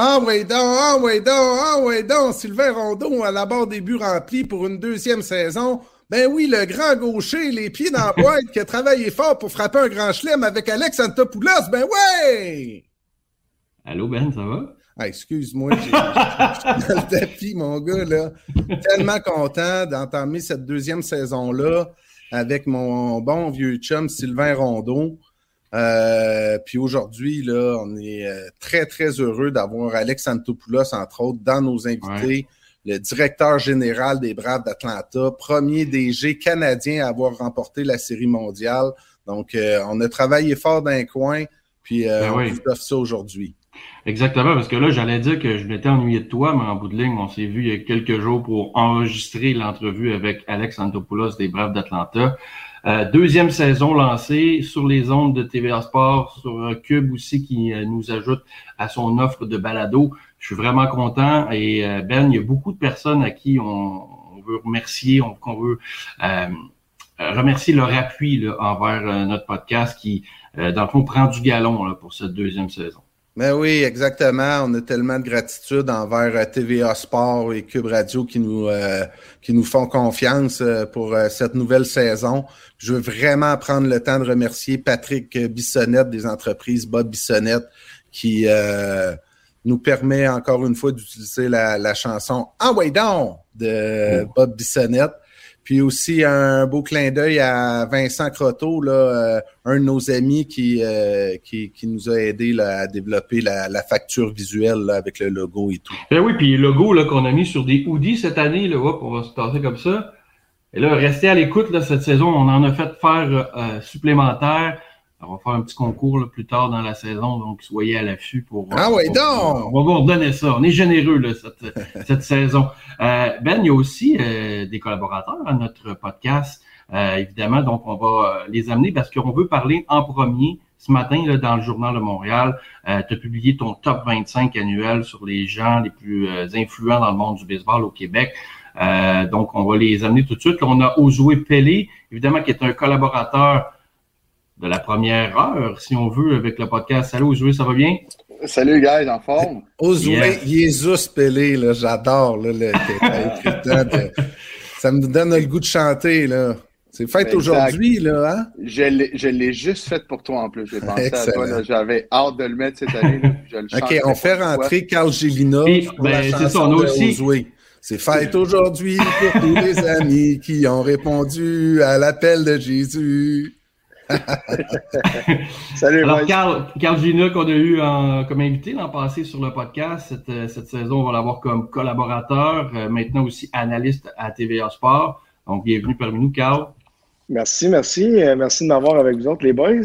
Ah ouais donc, ah ouais donc, ah ouais donc, Sylvain Rondeau à la barre des buts remplis pour une deuxième saison. Ben oui, le grand gaucher, les pieds dans la boîte, qui a travaillé fort pour frapper un grand chelem avec Alex Antopoulos, ben ouais! Allô Ben, ça va? Ah, excuse-moi, j'ai- dans le tapis, mon gars, là. Tellement content d'entamer cette deuxième saison-là avec mon bon vieux chum Sylvain Rondeau. Euh, puis aujourd'hui, là, on est euh, très, très heureux d'avoir Alex Antopoulos, entre autres, dans nos invités. Le directeur général des Braves d'Atlanta, premier DG canadien à avoir remporté la Série mondiale. Donc, euh, on a travaillé fort dans un coin, puis euh, Ben oui. on vous offre ça aujourd'hui. Exactement, parce que là, j'allais dire que je m'étais ennuyé de toi, mais en bout de ligne, on s'est vu il y a quelques jours pour enregistrer l'entrevue avec Alex Antopoulos des Braves d'Atlanta. Euh, deuxième saison lancée sur les ondes de TVA Sport, sur euh, Cube aussi qui euh, nous ajoute à son offre de balado. Je suis vraiment content et Ben, il y a beaucoup de personnes à qui on, veut remercier, on, qu'on veut remercier leur appui là, envers notre podcast qui, dans le fond, prend du galon pour cette deuxième saison. Ben oui, exactement. On a tellement de gratitude envers euh, TVA Sport et Cube Radio qui nous euh, qui nous font confiance euh, pour cette nouvelle saison. Je veux vraiment prendre le temps de remercier Patrick Bissonnette des entreprises Bob Bissonnette qui euh, nous permet encore une fois d'utiliser la, la chanson Ah ouais donc de Bob Bissonnette. Puis aussi un beau clin d'œil à Vincent Croteau, là, euh, un de nos amis qui, euh, qui, nous a aidé à développer la, facture visuelle avec le logo et tout. Ben oui, puis le logo qu'on a mis sur des hoodies cette année, là, hop, on va se tasser comme ça. Et là, restez à l'écoute cette saison. On en a fait faire euh, supplémentaire. On va faire un petit concours là, plus tard dans la saison, donc soyez à l'affût pour. Ah ouais, donc! On va vous redonner ça. On est généreux là, cette, cette saison. Euh, ben, il y a aussi euh, des collaborateurs à notre podcast, euh, évidemment, donc on va euh, les amener parce qu'on veut parler en premier. Ce matin, là, dans le Journal de Montréal, euh, tu as publié ton top 25 annuel sur les gens les plus euh, influents dans le monde du baseball au Québec. Euh, donc, on va les amener tout de suite. Là, on a Ozoué Pelé, évidemment, qui est un collaborateur de la première heure, si on veut, avec le podcast. Salut Ozoué, ça va bien? Salut, guys, en forme? Ozoué Yes. Jesus Pelé, là, j'adore là, le de- Ça me donne le goût de chanter. là. C'est fête Exact. aujourd'hui, là, hein? Je l'ai je l'ai juste fait pour toi en plus. J'ai pensé à Excellent. toi. là. J'avais hâte de le mettre cette année. là, je le OK, on fait toi. rentrer Carl Gélina ben, c'est chanson ça, on a de aussi- Ozoué. C'est fête aujourd'hui pour tous les amis qui ont répondu à l'appel de Jésus. Salut, Alors, boys. Carl, Carl Gina, qu'on a eu en- comme invité l'an passé sur le podcast, cette, euh, cette saison, on va l'avoir comme collaborateur, euh, maintenant aussi analyste à TVA Sport. Donc, bienvenue parmi nous, Carl. Merci, merci. Euh, merci de m'avoir avec vous autres, les boys.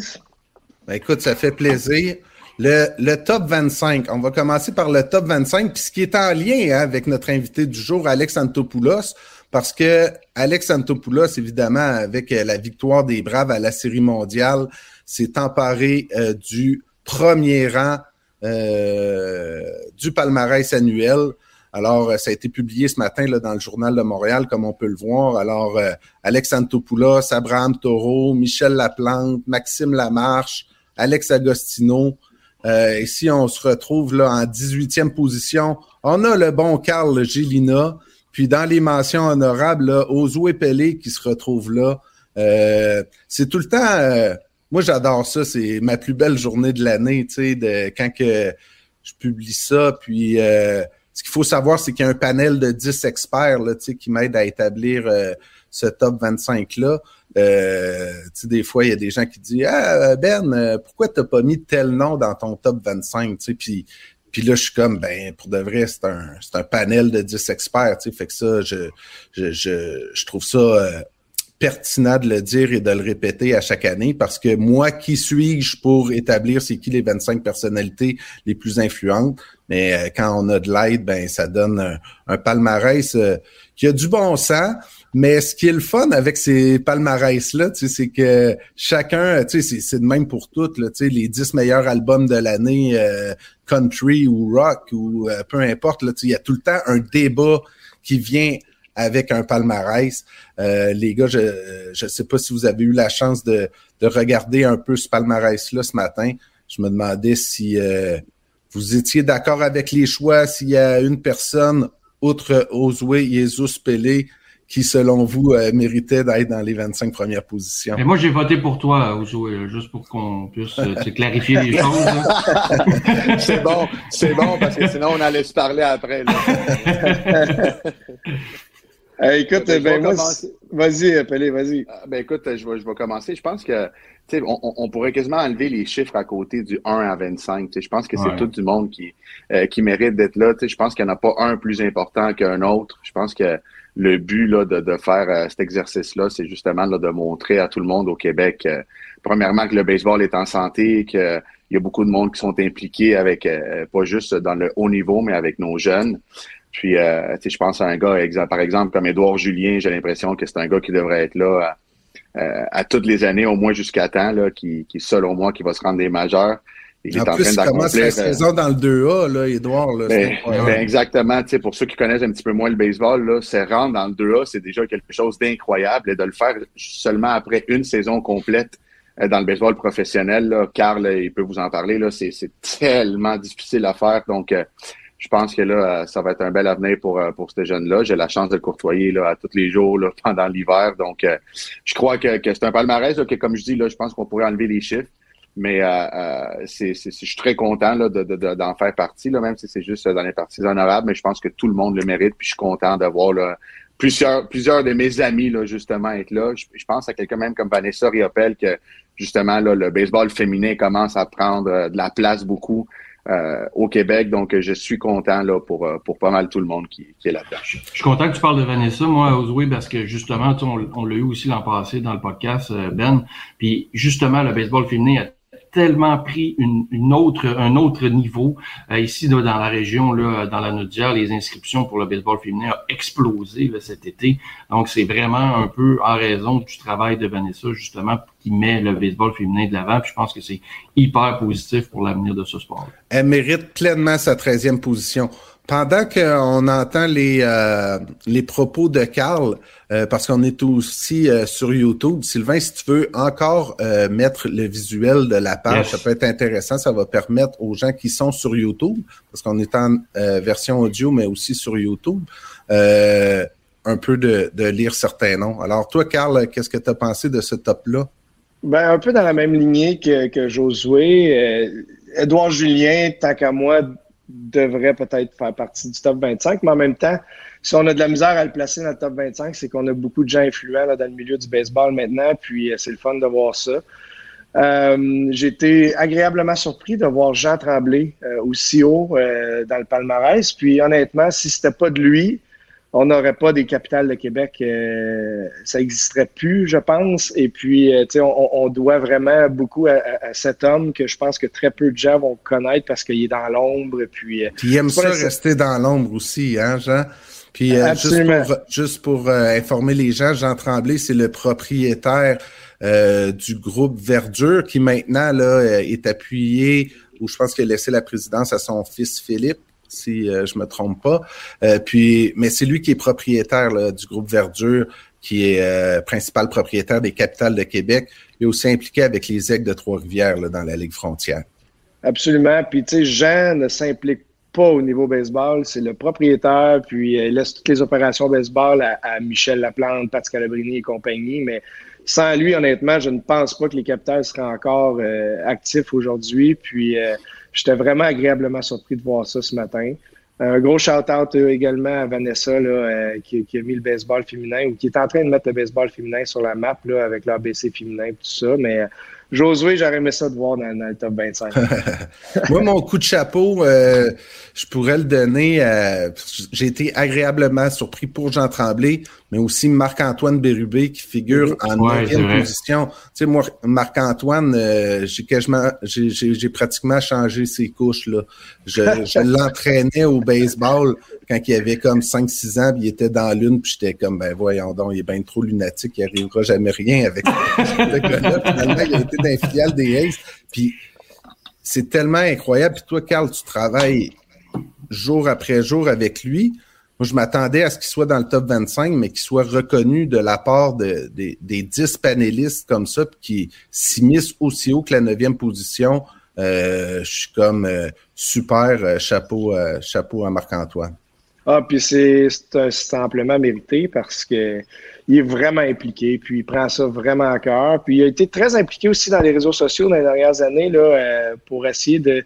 Ben, écoute, ça fait plaisir. Le, le top 25, on va commencer par le top 25, puis ce qui est en lien hein, avec notre invité du jour, Alex Antopoulos, parce que Alex Antopoulos, évidemment, avec euh, la victoire des Braves à la Série mondiale, s'est emparé euh, du premier rang euh, du palmarès annuel. Alors, euh, ça a été publié ce matin là, dans le Journal de Montréal, comme on peut le voir. Alors, euh, Alex Antopoulos, Abraham Taureau, Michel Laplante, Maxime Lamarche, Alex Agostino. Euh, ici, on se retrouve là en 18e position. On a le bon Carl Gélina Puis dans les mentions honorables, là, Ozoué Pelé qui se retrouve là. Euh, c'est tout le temps. euh, moi, j'adore ça. C'est ma plus belle journée de l'année, tu sais, de quand que je publie ça. Puis euh, ce qu'il faut savoir, c'est qu'il y a un panel de 10 experts là, tu sais, qui m'aident à établir euh, ce top 25-là. Euh, des fois, il y a des gens qui disent Ah, Ben, euh, pourquoi t'as pas mis tel nom dans ton top 25? Tu sais, puis, puis là, je suis comme ben, pour de vrai, c'est un, c'est un panel de 10 experts. Tu sais, fait que ça, je, je, je, je trouve ça euh, pertinent de le dire et de le répéter à chaque année parce que moi, qui suis-je pour établir c'est qui les 25 personnalités les plus influentes? Mais euh, quand on a de l'aide, ben ça donne un, palmarès euh, qui a du bon sens. Mais ce qui est le fun avec ces palmarès-là, c'est que chacun, tu sais, c'est- de même pour toutes, les 10 meilleurs albums de l'année, euh, country ou rock ou euh, peu importe, il y a tout le temps un débat qui vient avec un palmarès. Euh, les gars, je je sais pas si vous avez eu la chance de, de regarder un peu ce palmarès-là ce matin. Je me demandais si vous étiez d'accord avec les choix, s'il y a une personne, outre Ozoué, Jesus, Pelé, qui, selon vous, euh, méritait d'être dans les 25 premières positions. Et moi, j'ai voté pour toi, Ouzoué, là, juste pour qu'on puisse euh, clarifier les choses. là. c'est bon, c'est bon, parce que sinon on allait se parler après. là. Euh, écoute, Ben, je ben, vais moi, commencer. c'est- vas-y, euh, Pelé, vas-y. Ah, Ben écoute, je vais, je vais commencer. Je pense que tu sais, on, on- pourrait quasiment enlever les chiffres à côté du 1 à 25. Tu sais, Je pense que c'est Ouais. tout du monde qui, euh, qui mérite d'être là. Tu sais, Je pense qu'il n'y en a pas un plus important qu'un autre. Je pense que le but là, de, de faire euh, cet exercice-là, c'est justement là, de montrer à tout le monde au Québec, euh, premièrement, que le baseball est en santé, qu'il y a beaucoup de monde qui sont impliqués avec, euh, pas juste dans le haut niveau, mais avec nos jeunes. Puis, euh, je pense à un gars, par exemple, comme Édouard Julien, j'ai l'impression que c'est un gars qui devrait être là à, euh, à toutes les années, au moins jusqu'à temps, là, qui, qui, selon moi, qui va se rendre des majeurs. Il en est en plus, il train commence la euh, saison dans le 2A, là, Édouard. Là, c'est ben, ben, exactement. Tu sais, pour ceux qui connaissent un petit peu moins le baseball, là, se rendre dans le 2A, c'est déjà quelque chose d'incroyable. Et de le faire seulement après une saison complète euh, dans le baseball professionnel, là, Carl, euh, il peut vous en parler, là, c'est, c'est tellement difficile à faire. Donc, je pense que là, ça va être un bel avenir pour, pour ce jeune-là. J'ai la chance de le courtoyer là, à tous les jours là, pendant l'hiver. Donc, euh, je crois que, que c'est un palmarès là, que, comme je dis, là, je pense qu'on pourrait enlever les chiffres. Mais euh, euh, c'est, je suis très content là, de, de- de- d'en faire partie, là, même si c'est juste dans les parties honorables. Mais je pense que tout le monde le mérite. Puis je suis content d'avoir là, plusieurs, plusieurs de mes amis là, justement être là. Je, pense à quelqu'un même comme Vanessa Riopel que justement là, le baseball féminin commence à prendre euh, de la place beaucoup euh, au Québec. Donc, euh, je suis content là, pour, euh, pour pas mal tout le monde qui, qui est là-dedans. Je suis content que tu parles de Vanessa, moi, Ouzoué, parce que justement, on, on l'a eu aussi l'an passé dans le podcast, euh, Ben. Puis justement, le baseball féminin a tellement pris une, une autre, un autre niveau. Euh, ici, là, dans la région, là, dans la Naudière, les inscriptions pour le baseball féminin ont explosé là, cet été. Donc, c'est vraiment un peu en raison du travail de Vanessa, justement, qui met le baseball féminin de l'avant. Puis je pense que c'est hyper positif pour l'avenir de ce sport. Elle mérite pleinement sa 13e position. Pendant qu'on entend les, euh, les propos de Carl, euh, parce qu'on est aussi euh, sur YouTube, Sylvain, si tu veux encore euh, mettre le visuel de la page, Yes. ça peut être intéressant. Ça va permettre aux gens qui sont sur YouTube, parce qu'on est en euh, version audio, mais aussi sur YouTube, euh, un peu de, de lire certains noms. Alors toi, Carl, qu'est-ce que tu as pensé de ce top-là? Ben, un peu dans la même lignée que, que Josué. Euh, Édouard Julien, tant qu'à moi, devrait peut-être faire partie du top 25, mais en même temps, si on a de la misère à le placer dans le top 25, c'est qu'on a beaucoup de gens influents dans le milieu du baseball maintenant, puis euh, c'est le fun de voir ça. Euh, J'ai été agréablement surpris de voir Jean Tremblay euh, aussi haut dans le palmarès. Puis honnêtement, si c'était pas de lui, on n'aurait pas des capitales de Québec. euh, ça n'existerait plus, je pense. Et puis, euh, tu sais, on, on doit vraiment beaucoup à, cet homme que je pense que très peu de gens vont connaître parce qu'il est dans l'ombre. Puis, euh, Puis il aime ça la- rester dans l'ombre aussi, hein, Jean? Puis euh, juste pour, juste pour informer les gens, Jean Tremblay, c'est le propriétaire euh, du groupe Verdure qui maintenant là, est appuyé, ou je pense qu'il a laissé la présidence à son fils Philippe, si euh, je me trompe pas. Euh, mais c'est lui qui est propriétaire du groupe Verdure, qui est euh, principal propriétaire des capitales de Québec. Il est aussi impliqué avec les aigles de Trois-Rivières dans la Ligue frontière. absolument. Puis, tu sais, Jean ne s'implique pas au niveau baseball. C'est le propriétaire, puis il laisse toutes les opérations baseball à, Michel Laplante, Pat Scalabrini et compagnie. Mais sans lui, honnêtement, je ne pense pas que les capitales seraient encore euh, actifs aujourd'hui. Puis euh, j'étais vraiment agréablement surpris de voir ça ce matin. Un gros shout-out euh, également à Vanessa là, euh, qui, qui, a mis le baseball féminin ou qui est en train de mettre le baseball féminin sur la map là, avec l'ABC féminin et tout ça. Mais Josué, j'aurais aimé ça de voir dans, dans le top 25. Moi, mon coup de chapeau, euh, je pourrais le donner. à... J'ai été agréablement surpris pour Jean Tremblay, mais aussi Marc-Antoine Bérubé qui figure en Ouais, neuvième position. Tu sais, moi, Marc-Antoine, euh, j'ai pratiquement changé ses couches. Là. Je, je l'entraînais au baseball quand il avait comme 5-6 ans, puis il était dans l'une, puis j'étais comme, ben voyons donc, il est bien trop lunatique, il arrivera jamais rien avec ce gars-là. Finalement, il a été dans les filiales des Aces. Puis c'est tellement incroyable. Puis toi, Carl, tu travailles jour après jour avec lui. Moi, je m'attendais à ce qu'il soit dans le top 25, mais qu'il soit reconnu de la part de- des- des 10 panélistes comme ça, puis qui s'immiscent aussi haut que la neuvième position. Euh, je suis comme euh, super euh, chapeau, chapeau à Marc-Antoine. Ah, puis c'est amplement mérité parce que il est vraiment impliqué, puis il prend ça vraiment à cœur. Puis il a été très impliqué aussi dans les réseaux sociaux dans les dernières années là, euh, pour essayer de,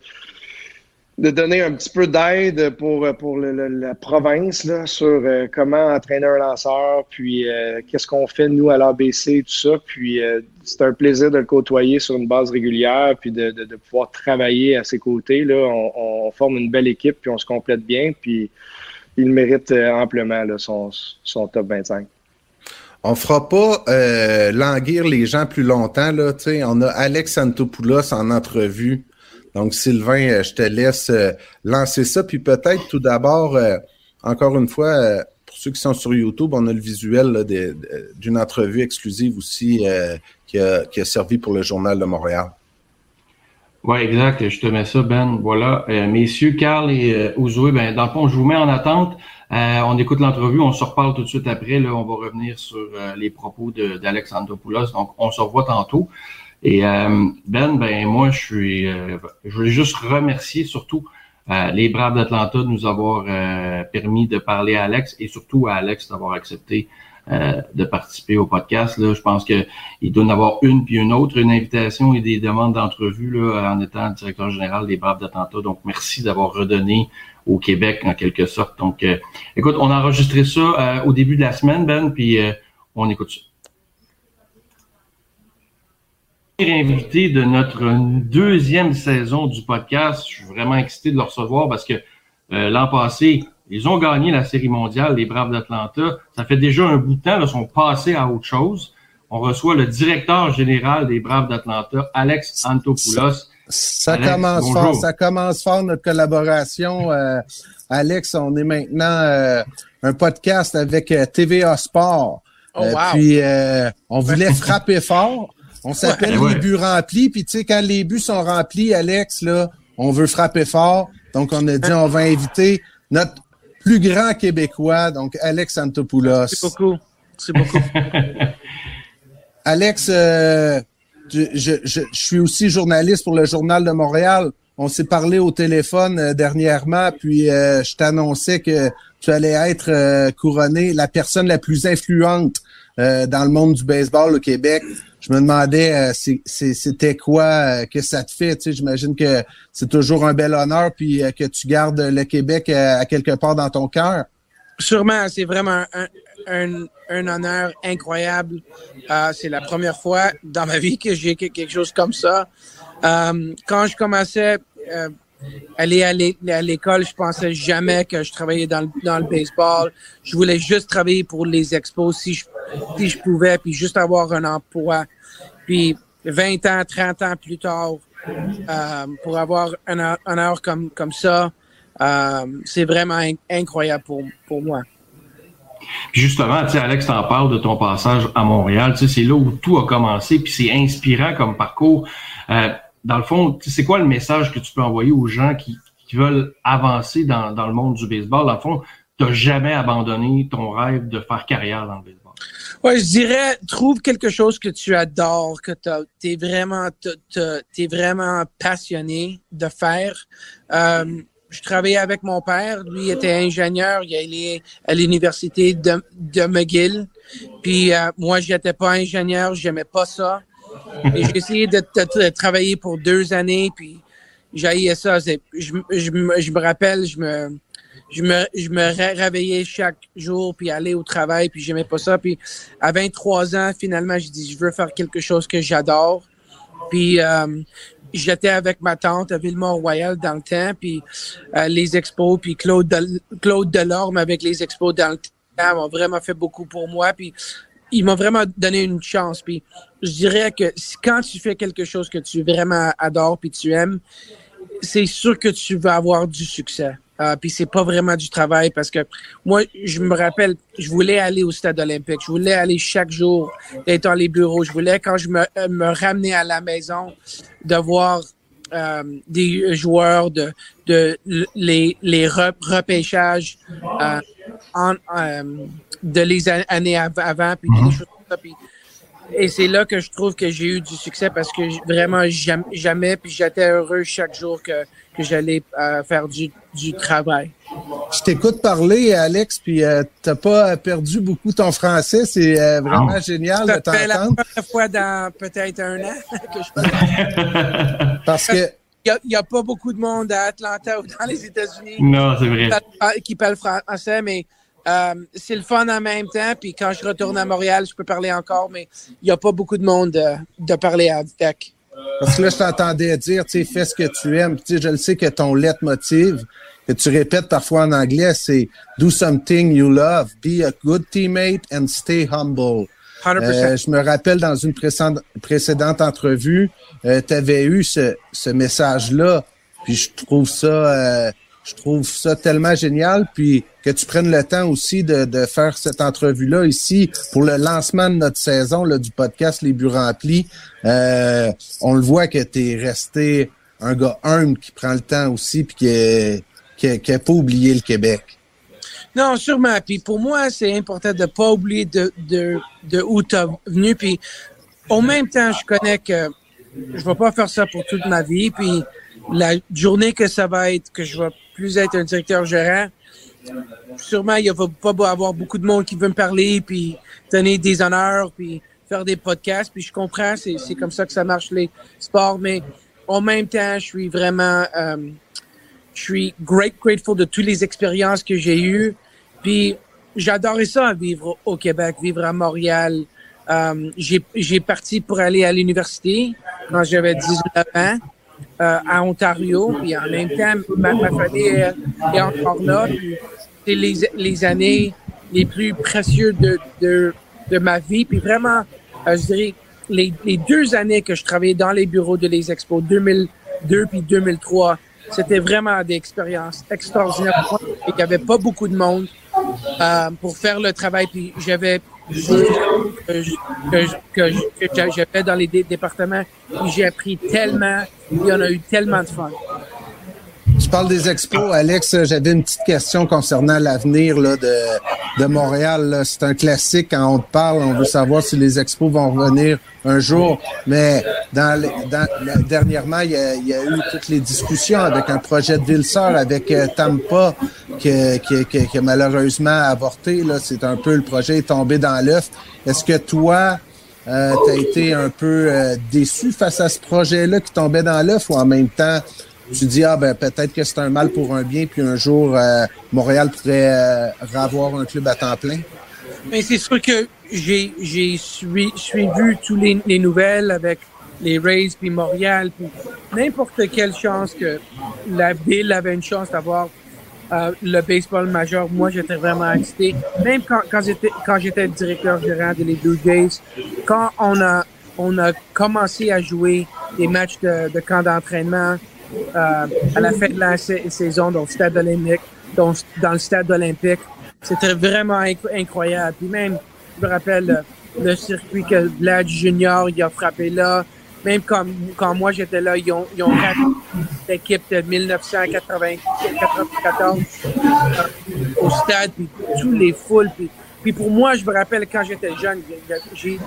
de donner un petit peu d'aide pour, pour la province là, sur euh, comment entraîner un lanceur, puis euh, qu'est-ce qu'on fait nous à l'ABC, tout ça. Puis c'est un plaisir de le côtoyer sur une base régulière, puis de, de, pouvoir travailler à ses côtés. Là. On, forme une belle équipe, puis on se complète bien, puis il mérite amplement son, son top 25. On fera pas euh, languir les gens plus longtemps. Là, on a Alex Antopoulos en entrevue. Donc, Sylvain, euh, je te laisse euh, lancer ça. Puis peut-être tout d'abord, encore une fois, pour ceux qui sont sur YouTube, on a le visuel d'une entrevue exclusive aussi qui, a, servi pour le Journal de Montréal. Oui, exact. Je te mets ça, Ben. Voilà. Messieurs, Carl et Ouzoué, ben, dans le fond, je vous mets en attente. Euh, on écoute l'entrevue, on se reparle tout de suite après. On va revenir sur euh, les propos d'Alexandropoulos. Donc, on se revoit tantôt. Et euh, Ben, ben moi, je suis, je voulais juste remercier surtout les Braves d'Atlanta de nous avoir permis de parler à Alex et surtout à Alex d'avoir accepté de participer au podcast. Je pense que il doit en avoir une puis une autre, une invitation et des demandes d'entrevue en étant directeur général des Braves d'Atlanta. Donc, merci d'avoir redonné au Québec en quelque sorte. Donc, euh, écoute, on a enregistré ça euh, au début de la semaine, Ben, puis euh, on écoute ça. Invité de notre deuxième saison du podcast. Je suis vraiment excité de le recevoir parce que l'an passé, ils ont gagné la Série mondiale, les Braves d'Atlanta. Ça fait déjà un bout de temps, ils sont passés à autre chose. On reçoit le directeur général des Braves d'Atlanta, Alex Antopoulos. Ça Alex, commence bonjour. fort, ça commence fort notre collaboration. euh, Alex, on est maintenant euh, un podcast avec euh, TVA Sport. Oh, Euh, wow. Puis euh, on voulait frapper fort. On s'appelle Ouais. les buts remplis. Puis tu sais, quand les buts sont remplis, Alex, là, on veut frapper fort. Donc on a dit on va inviter notre plus grand Québécois, donc Alex Antopoulos. C'est beaucoup. C'est beaucoup. Alex, euh, je, je, je, suis aussi journaliste pour le Journal de Montréal. On s'est parlé au téléphone euh, dernièrement, puis euh, je t'annonçais que tu allais être euh, couronné la personne la plus influente euh, dans le monde du baseball au Québec. Je me demandais euh, c'était quoi euh, que ça te fait. Tu sais, J'imagine que c'est toujours un bel honneur, puis que tu gardes le Québec à quelque part dans ton cœur. Sûrement, c'est vraiment un, un, un honneur incroyable. Euh, c'est la première fois dans ma vie que j'ai que- quelque chose comme ça. Euh, quand je commençais euh, à aller à l'é- à l'école, je pensais jamais que je travaillais dans le, dans le baseball. Je voulais juste travailler pour les expos si je, si je pouvais, puis juste avoir un emploi. Puis 20 ans, 30 ans plus tard, euh, pour avoir un hon- honneur comme, comme ça, euh, c'est vraiment in- incroyable pour, pour moi. Puis justement, tu sais, Alex, t'en parle de ton passage à Montréal. Tu sais, c'est là où tout a commencé, puis c'est inspirant comme parcours. Euh, dans le fond, tu sais, c'est quoi le message que tu peux envoyer aux gens qui, qui veulent avancer dans, dans le monde du baseball? Dans le fond, t'as jamais abandonné ton rêve de faire carrière dans le baseball. Ouais, je dirais, trouve quelque chose que tu adores, que tu es vraiment, t'es vraiment passionné de faire. Euh, je travaillais avec mon père. Lui était ingénieur. Il allait à l'université de, McGill. Puis euh, moi, j'étais pas ingénieur. J'aimais pas ça. J'ai essayé de, travailler pour deux années. Puis j'ai ça. Je, me- rappelle, je me, je me, je me ré- réveillais chaque jour puis aller au travail. Puis j'aimais pas ça. Puis à 23 ans, finalement, j'ai dit, je veux faire quelque chose que j'adore. Puis euh, j'étais avec ma tante à Villemont-Royal dans le temps, puis euh, les expos, puis Claude, Del- Claude Delorme avec les expos dans le temps m'ont vraiment fait beaucoup pour moi, puis il m'a vraiment donné une chance. Puis je dirais que quand tu fais quelque chose que tu vraiment adores puis tu aimes, c'est sûr que tu vas avoir du succès. Euh, puis c'est pas vraiment du travail parce que moi, je me rappelle, je voulais aller au stade olympique. Je voulais aller chaque jour être dans les bureaux. Je voulais, quand je me, euh, me ramenais à la maison, de voir euh, des joueurs de, de les, les re- repêchages euh, en, de les années av- avant. Puis des choses comme ça. Et c'est là que je trouve que j'ai eu du succès parce que vraiment j'aim- jamais, puis j'étais heureux chaque jour que, que j'allais euh, faire du, du travail. Je t'écoute parler, Alex, puis euh, t'as pas perdu beaucoup ton français. C'est euh, vraiment génial de Ça fait la t'entendre première fois dans peut-être un an que je parle. parce que Il n'y a, pas beaucoup de monde à Atlanta ou dans les États-Unis non, c'est vrai. qui parle- qui parle français, mais euh, c'est le fun en même temps. Puis quand je retourne à Montréal, je peux parler encore, mais il n'y a pas beaucoup de monde euh, de parler avec. Parce que là, je t'entendais dire, tu sais, fais ce que tu aimes. Tu sais, je le sais que ton leitmotiv, que tu répètes parfois en anglais, c'est do something you love, be a good teammate and stay humble. 100%. Euh, je me rappelle dans une précédente, précédente entrevue, tu avais eu ce, ce message-là, puis je trouve ça, euh, je trouve ça tellement génial, puis que tu prennes le temps aussi de, de faire cette entrevue-là ici pour le lancement de notre saison là, du podcast Les Buts Remplis. Euh, on le voit que tu es resté un gars humble qui prend le temps aussi, puis qui est- qui pas oublié le Québec. Non, sûrement. Puis pour moi, c'est important de pas oublier de, de, de où tu es venu. Puis au même temps, je connais que je vais pas faire ça pour toute ma vie. Puis la journée que ça va être, que je vais plus être un directeur gérant, sûrement, il va pas avoir beaucoup de monde qui veut me parler, puis donner des honneurs, puis faire des podcasts. Puis je comprends, c'est comme ça que ça marche les sports. Mais en même temps, je suis vraiment... euh, je suis great, grateful de toutes les expériences que j'ai eues. Puis j'adorais ça, vivre au Québec, vivre à Montréal. Euh, j'ai j'ai parti pour aller à l'université quand j'avais 19 ans euh, à Ontario. Puis en même temps, ma, ma famille est, est encore là. C'est les, les années les plus précieuses de, de, de ma vie. Puis vraiment, euh, je dirais, les, les deux années que je travaillais dans les bureaux de les expos, 2002 puis 2003, c'était vraiment des expériences extraordinaires. Et il n'y avait pas beaucoup de monde euh, pour faire le travail. Puis j'avais que, que, que, j'avais dans les dé- départements. J'ai appris tellement. Puis on a eu tellement de fun. Tu parles des expos, Alex. J'avais une petite question concernant l'avenir de, de Montréal. C'est un classique quand on te parle. On veut savoir si les expos vont revenir un jour. Mais dans, dans- dernièrement, il y, a, il y a eu toutes les discussions avec un projet de ville-sœur avec euh, Tampa qui, qui, qui- qui a malheureusement avorté. Là. C'est un peu le projet est tombé dans l'œuf. Est-ce que toi, euh, tu as été un peu euh, déçu face à ce projet-là qui tombait dans l'œuf ou en même temps, tu dis, ah ben peut-être que c'est un mal pour un bien, puis un jour, euh, Montréal pourrait euh, avoir un club à temps plein? Mais c'est sûr que j'ai j'ai sui- suivi tous les, les nouvelles avec les Rays puis Montréal puis n'importe quelle chance que la ville avait une chance d'avoir euh, le baseball majeur. Moi, j'étais vraiment excité. Même quand, quand j'étais quand j'étais directeur gérant de les Blue Jays, quand on a on a commencé à jouer des matchs de, de camp d'entraînement à la fin de la sa- saison dans le stade olympique, dans, dans le stade olympique. C'était vraiment inc- incroyable. Puis même, je me rappelle euh, le circuit que Vlad Junior il a frappé là. Même quand, quand moi j'étais là, ils ont, ils ont l'équipe de 1994 euh, au stade, puis tous les foules. Puis, puis pour moi, je me rappelle quand j'étais jeune, j'ai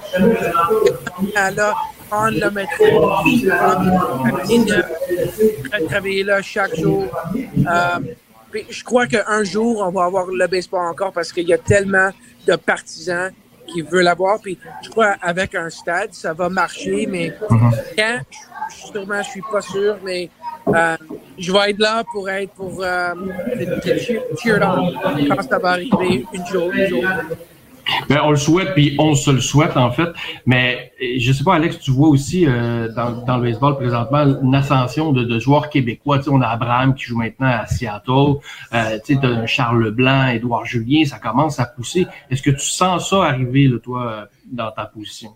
là, prendre le métro, la ligne, travailler là chaque jour. Euh, puis je crois qu'un jour, on va avoir le baseball encore parce qu'il y a tellement de partisans qui veulent l'avoir. Puis je crois avec un stade, ça va marcher, mais quand, je- sûrement, je suis pas sûr, mais euh, je vais être là pour être pour euh, cheer, cheer on quand ça va arriver une jour, une jour. Ben, on le souhaite, puis on se le souhaite, en fait. Mais je sais pas, Alex, tu vois aussi euh, dans, le baseball présentement une ascension de, de joueurs québécois. On a Abraham qui joue maintenant à Seattle. Euh, tu sais, t'as Charles Leblanc, Édouard Julien, ça commence à pousser. Est-ce que tu sens ça arriver, toi, euh, dans ta position?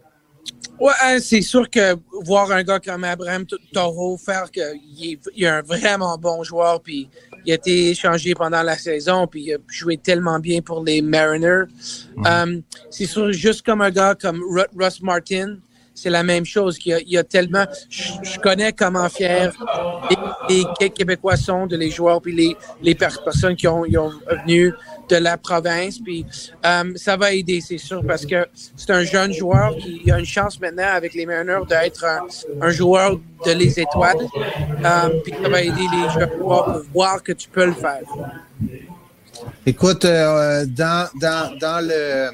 Ouais, hein, c'est sûr que voir un gars comme Abraham T- Taureau faire qu'il est, il est un vraiment bon joueur, puis il a été échangé pendant la saison, puis il a joué tellement bien pour les Mariners. Euh, c'est sûr, juste comme un gars comme Ru- Russ Martin, c'est la même chose. qu'il y a- Il y a tellement, je, je connais comment fiers les, les Qué- Québécois sont de les joueurs, puis les, les per- personnes qui ont, qui ont venu de la province, puis euh, ça va aider, c'est sûr, parce que c'est un jeune joueur qui a une chance maintenant avec les Mariners d'être un, joueur de les étoiles, euh, ça va aider les joueurs pour voir que tu peux le faire. Écoute, euh, dans, le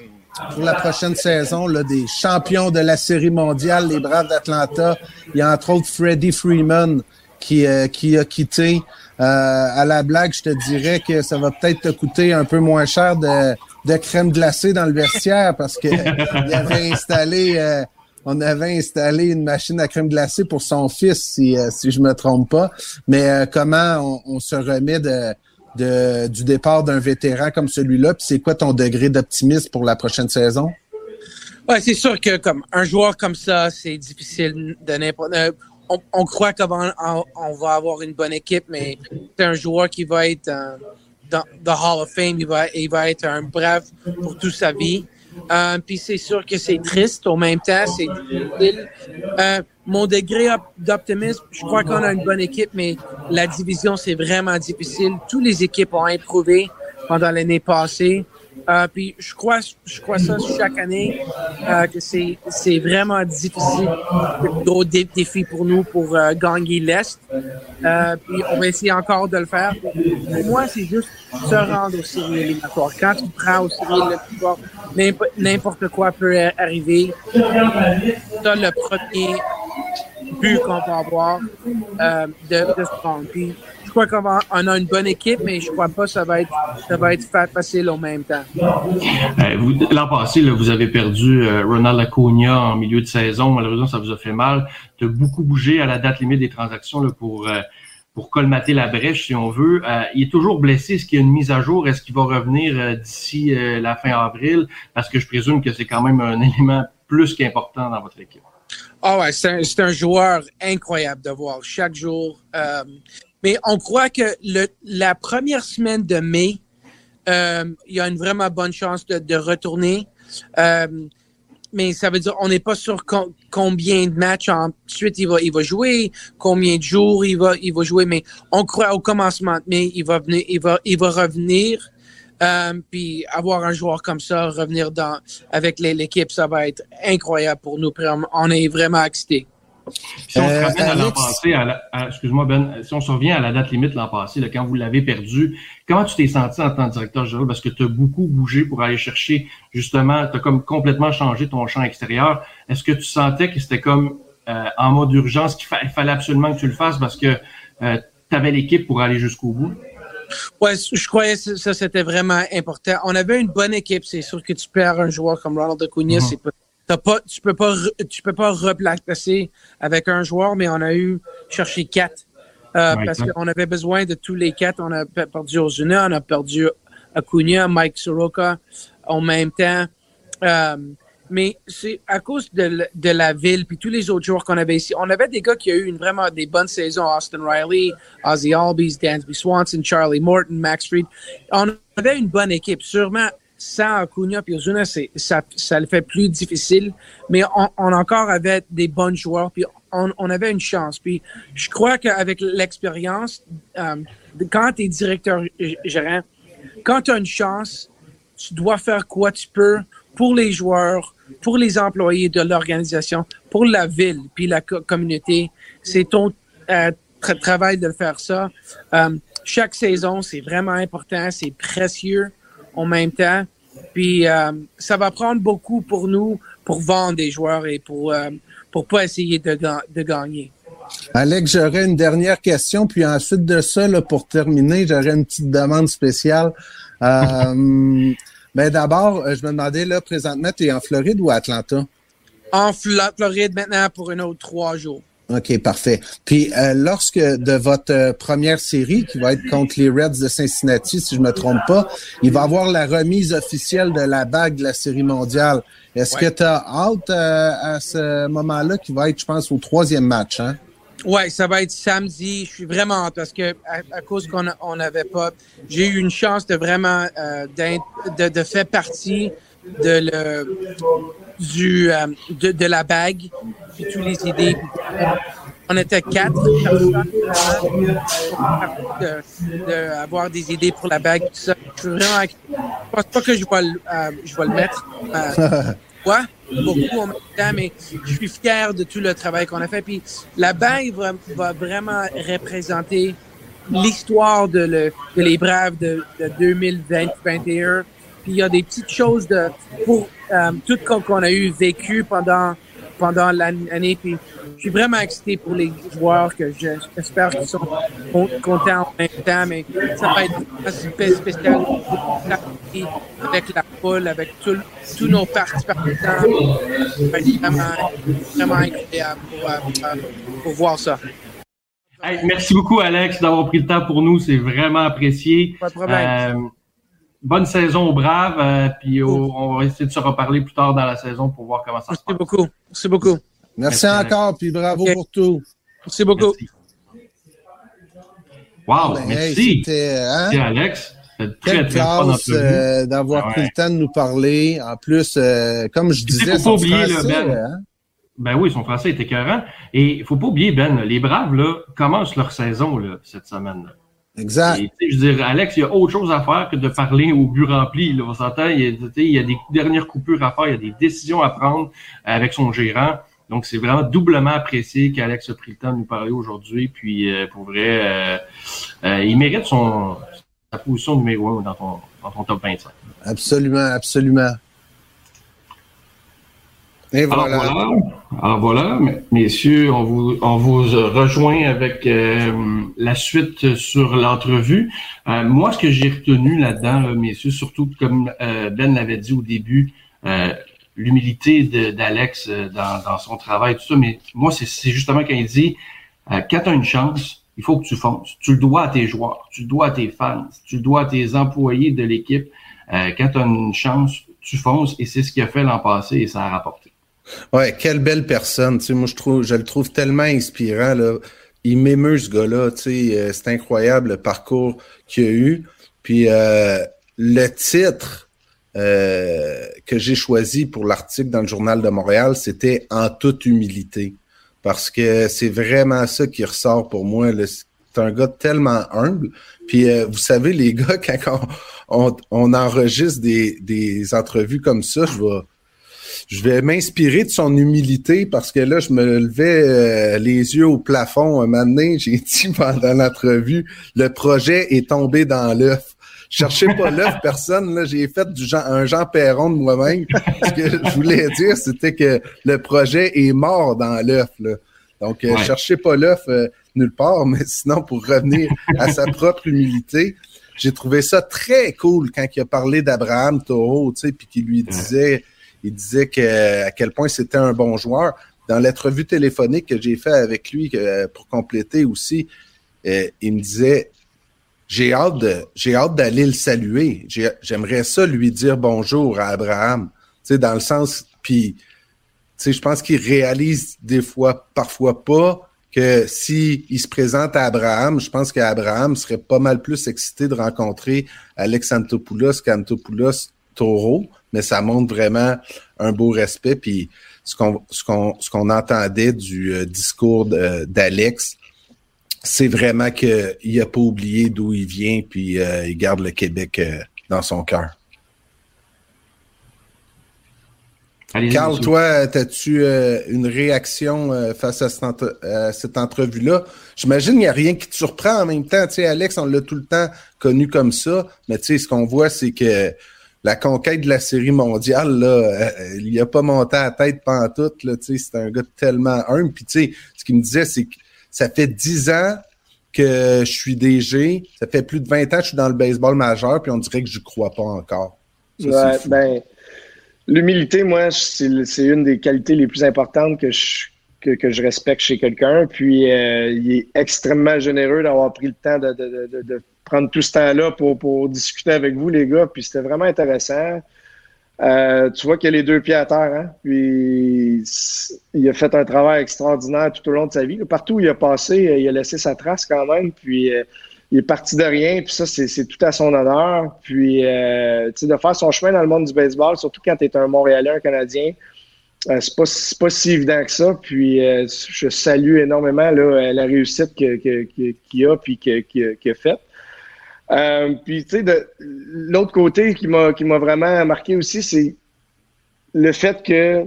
pour la prochaine saison, là, des champions de la série mondiale, les Braves d'Atlanta, il y a entre autres Freddie Freeman qui a quitté. Euh, à la blague, je te dirais que ça va peut-être te coûter un peu moins cher de, de crème glacée dans le vestiaire parce que avait installé euh, on avait installé une machine à crème glacée pour son fils, si, euh, si je me trompe pas. Mais euh, comment on, on se remet de, de, du départ d'un vétéran comme celui-là? Puis c'est quoi ton degré d'optimisme pour la prochaine saison? Ouais, c'est sûr que comme un joueur comme ça, c'est difficile de n'importe. On, on croit qu'on on, va avoir une bonne équipe, mais c'est un joueur qui va être euh, dans the Hall of Fame. Il va, il va être un brave pour toute sa vie. Euh, Puis c'est sûr que c'est triste au même temps, c'est. Euh, mon degré op- d'optimisme, je crois qu'on a une bonne équipe, mais la division c'est vraiment difficile. Toutes les équipes ont improuvé pendant l'année passée. Euh, puis je crois, je crois ça chaque année euh, que c'est c'est vraiment difficile, gros dé- défi pour nous pour euh, gagner l'est. Euh, puis on va essayer encore de le faire. Pour moi, c'est juste se rendre aux séries éliminatoires. Quand tu prends aux séries éliminatoires, n'importe- quoi peut arriver. Ça, le premier but qu'on va avoir euh, de, de se rendre. Puis, je crois qu'on a une bonne équipe, mais je crois pas que ça va être, ça va être fa- facile au même temps. Euh, L'an passé, là, vous avez perdu euh, Ronald Acuna en milieu de saison. Malheureusement, ça vous a fait mal. Tu as beaucoup bougé à la date limite des transactions là, pour, euh, pour colmater la brèche, si on veut. Il est toujours blessé. Est-ce qu'il y a une mise à jour? Est-ce qu'il va revenir d'ici la fin avril? Parce que je présume que c'est quand même un élément plus qu'important dans votre équipe. Ah ouais, c'est un, joueur incroyable de voir chaque jour. Euh, mais on croit que le, la première semaine de mai, euh, il y a une vraiment bonne chance de, de retourner. Euh, mais ça veut dire on n'est pas sûr com- combien de matchs ensuite il va il va jouer, combien de jours il va il va jouer, mais on croit au commencement de mai il va venir il va il va revenir. Euh, puis avoir un joueur comme ça revenir dans avec l'équipe, ça va être incroyable pour nous. On est vraiment excités. Si on se Euh, ramène à l'an passé, excuse-moi Ben, si on se revient à la date limite l'an passé, là, quand vous l'avez perdu, comment tu t'es senti en tant que directeur général? Parce que tu as beaucoup bougé pour aller chercher, justement, tu as comme complètement changé ton champ extérieur. Est-ce que tu sentais que c'était comme euh, en mode urgence qu'il fa- il fallait absolument que tu le fasses parce que tu avais l'équipe pour aller jusqu'au bout? Ouais, je croyais que ça, c'était vraiment important. On avait une bonne équipe. C'est sûr que tu perds un joueur comme Ronald Acuna, Mhm. c'est pas, t'as pas, tu peux pas, tu peux pas replacer avec un joueur, mais on a eu cherché quatre. Euh, Ouais, parce qu'on avait besoin de tous les quatre. On a pe- perdu Ozuna, on a perdu Acuna, Mike Soroka en même temps. Euh, mais c'est à cause de, de la ville puis tous les autres joueurs qu'on avait ici. On avait des gars qui ont eu une, vraiment des bonnes saisons. Austin Riley, Ozzy Albies, Dansby Swanson, Charlie Morton, Max Fried. On avait une bonne équipe. Sûrement, sans Acuna et Ozuna, ça, ça le fait plus difficile. Mais on, on encore avait des bons joueurs puis on, on avait une chance. Puis je crois qu'avec l'expérience, euh, quand tu es directeur gérant, quand tu as une chance, tu dois faire quoi tu peux pour les joueurs, pour les employés de l'organisation, pour la ville, puis la co- communauté. C'est ton euh, tra- travail de faire ça. Euh, chaque saison, c'est vraiment important, c'est précieux en même temps. Puis euh, ça va prendre beaucoup pour nous pour vendre des joueurs et pour euh, pour pas essayer de, de gagner. Alex, j'aurais une dernière question, puis ensuite de ça, là, pour terminer, j'aurais une petite demande spéciale. Euh, ben d'abord, euh, je me demandais, là, présentement, tu es en Floride ou à Atlanta? En Floride maintenant pour une autre trois jours. OK, parfait. Puis euh, lorsque de votre euh, première série, qui va être contre les Reds de Cincinnati, si je me trompe pas, il va y avoir la remise officielle de la bague de la série mondiale. Est-ce Ouais. que tu as hâte euh, à ce moment-là, qui va être, je pense, au troisième match, hein? Ouais, ça va être samedi. Je suis vraiment hâte parce que à, à cause qu'on on n'avait pas, j'ai eu une chance de vraiment de faire partie de le du euh, de, de la bague puis tous les idées. On était quatre personnes de, de avoir des idées pour la bague tout ça. Je suis vraiment, je pense pas que je vais le, euh, je vais le mettre. euh, Ouais, beaucoup en même temps, mais je suis fier de tout le travail qu'on a fait. Puis la bague va, va vraiment représenter l'histoire de, le, de les Braves de, de 2020-2021. Puis il y a des petites choses de pour euh, tout ce qu'on a eu vécu pendant pendant l'année. Puis je suis vraiment excité pour les joueurs que je- j'espère qu'ils sont con- contents en même temps. Mais ça va être assez spécial avec la foule, avec tous nos participants. Ça va être vraiment, vraiment incroyable pour, euh, pour voir ça. Hey, merci beaucoup, Alex, d'avoir pris le temps pour nous. C'est vraiment apprécié. Pas de problème. Euh, bonne saison aux Braves. euh, puis au- on va essayer de se reparler plus tard dans la saison pour voir comment ça se Merci passe. beaucoup. Merci beaucoup. Merci, Merci, Alex. encore, puis bravo pour tout. Merci beaucoup. Merci. Wow, Ben, hey, merci. c'était, hein? Merci, Alex. C'était très, Quelle classe euh, d'avoir Ouais. pris le temps de nous parler. En plus, euh, comme je Puis, disais, faut pas oublier, là, Ben. hein? Ben oui, son français est écœurant. Et il faut pas oublier, Ben, les Braves là, commencent leur saison là, cette semaine. là. Exact. Et, je veux dire, Alex, il y a autre chose à faire que de parler au but rempli. Là. On s'entend, il y, a, tu sais, il y a des dernières coupures à faire, il y a des décisions à prendre avec son gérant. Donc, c'est vraiment doublement apprécié qu'Alex a pris le temps de nous parler aujourd'hui. Puis, euh, pour vrai, euh, euh, il mérite son, sa position numéro un dans ton, dans ton top 25. Absolument, absolument. Et Alors voilà. voilà, alors voilà, messieurs, on vous, on vous rejoint avec euh, la suite sur l'entrevue. Euh, moi, ce que j'ai retenu là-dedans, là, messieurs, surtout comme euh, Ben l'avait dit au début, euh, l'humilité d'Alex euh, dans, dans son travail, tout ça, mais moi, c'est c'est justement quand il dit, euh, quand tu as une chance, il faut que tu fonces. Tu le dois à tes joueurs, tu le dois à tes fans, tu le dois à tes employés de l'équipe. Euh, quand tu as une chance, tu fonces et c'est ce qu'il a fait l'an passé et ça a rapporté. Ouais, quelle belle personne. Tu sais, moi, je le trouve tellement inspirant. Là. Il m'émeut, ce gars-là. Tu sais, euh, c'est incroyable le parcours qu'il a eu. Puis euh, le titre euh, que j'ai choisi pour l'article dans le Journal de Montréal, c'était En toute humilité. Parce que c'est vraiment ça qui ressort pour moi. C'est un gars tellement humble. Puis vous savez, les gars, quand on enregistre des, des entrevues comme ça, je vais je vais m'inspirer de son humilité parce que là, je me levais euh, les yeux au plafond un moment donné. J'ai dit pendant l'entrevue, le projet est tombé dans l'œuf. Je cherchais pas l'œuf, personne. Là, j'ai fait du Jean, un Jean Perron de moi-même. Ce que je voulais dire, c'était que le projet est mort dans l'œuf. Donc, euh, Ouais. cherchez pas l'œuf euh, nulle part, mais sinon, pour revenir à sa propre humilité, j'ai trouvé ça très cool quand il a parlé d'Abraham Taureau, tu sais, puis qu'il lui disait, il disait que à quel point c'était un bon joueur. Dans l'entrevue téléphonique que j'ai fait avec lui pour compléter aussi, euh, il me disait j'ai hâte de j'ai hâte d'aller le saluer. J'ai- J'aimerais ça lui dire bonjour à Abraham. Tu sais, dans le sens, puis tu sais, je pense qu'il réalise des fois, parfois pas, que si il se présente à Abraham, je pense qu'Abraham serait pas mal plus excité de rencontrer Alex Antopoulos qu'Antopoulos Taureau, mais ça montre vraiment un beau respect. Puis ce qu'on ce qu'on ce qu'on entendait du euh, discours d'Alex, c'est vraiment qu'il n'a pas oublié d'où il vient, puis euh, il garde le Québec euh, dans son cœur. Carl, monsieur. toi, as-tu euh, une réaction face à cette, entre- cette entrevue-là? J'imagine qu'il n'y a rien qui te surprend en même temps. Tu sais, Alex, on l'a tout le temps connu comme ça, mais tu sais, ce qu'on voit, c'est que la conquête de la série mondiale, là, euh, il a pas monté à la tête pantoute, là, tu sais, c'est un gars tellement humble. Puis tu sais, ce qu'il me disait, c'est que ça fait dix ans que je suis DG, ça fait plus de 20 ans que je suis dans le baseball majeur, puis on dirait que je crois pas encore. Ça, Ouais, ben, l'humilité, moi, c'est une des qualités les plus importantes que je, que, que je respecte chez quelqu'un. Puis, euh, il est extrêmement généreux d'avoir pris le temps de, de, de, de- de prendre tout ce temps-là pour, pour discuter avec vous, les gars. Puis, c'était vraiment intéressant. Euh, tu vois qu'il a les deux pieds à terre, hein? Puis il a fait un travail extraordinaire tout au long de sa vie. Partout où il a passé, euh, il a laissé sa trace quand même. Puis euh, il est parti de rien, puis ça, c'est tout à son honneur. Puis, de faire son chemin dans le monde du baseball, surtout quand tu es un Montréalais, un Canadien, c'est pas, pas si évident que ça. Puis, je salue énormément la réussite qu'il a, puis que- que- qu'il a faite. Euh, puis, tu sais, de l'autre côté qui m'a qui m'a vraiment marqué aussi, c'est le fait que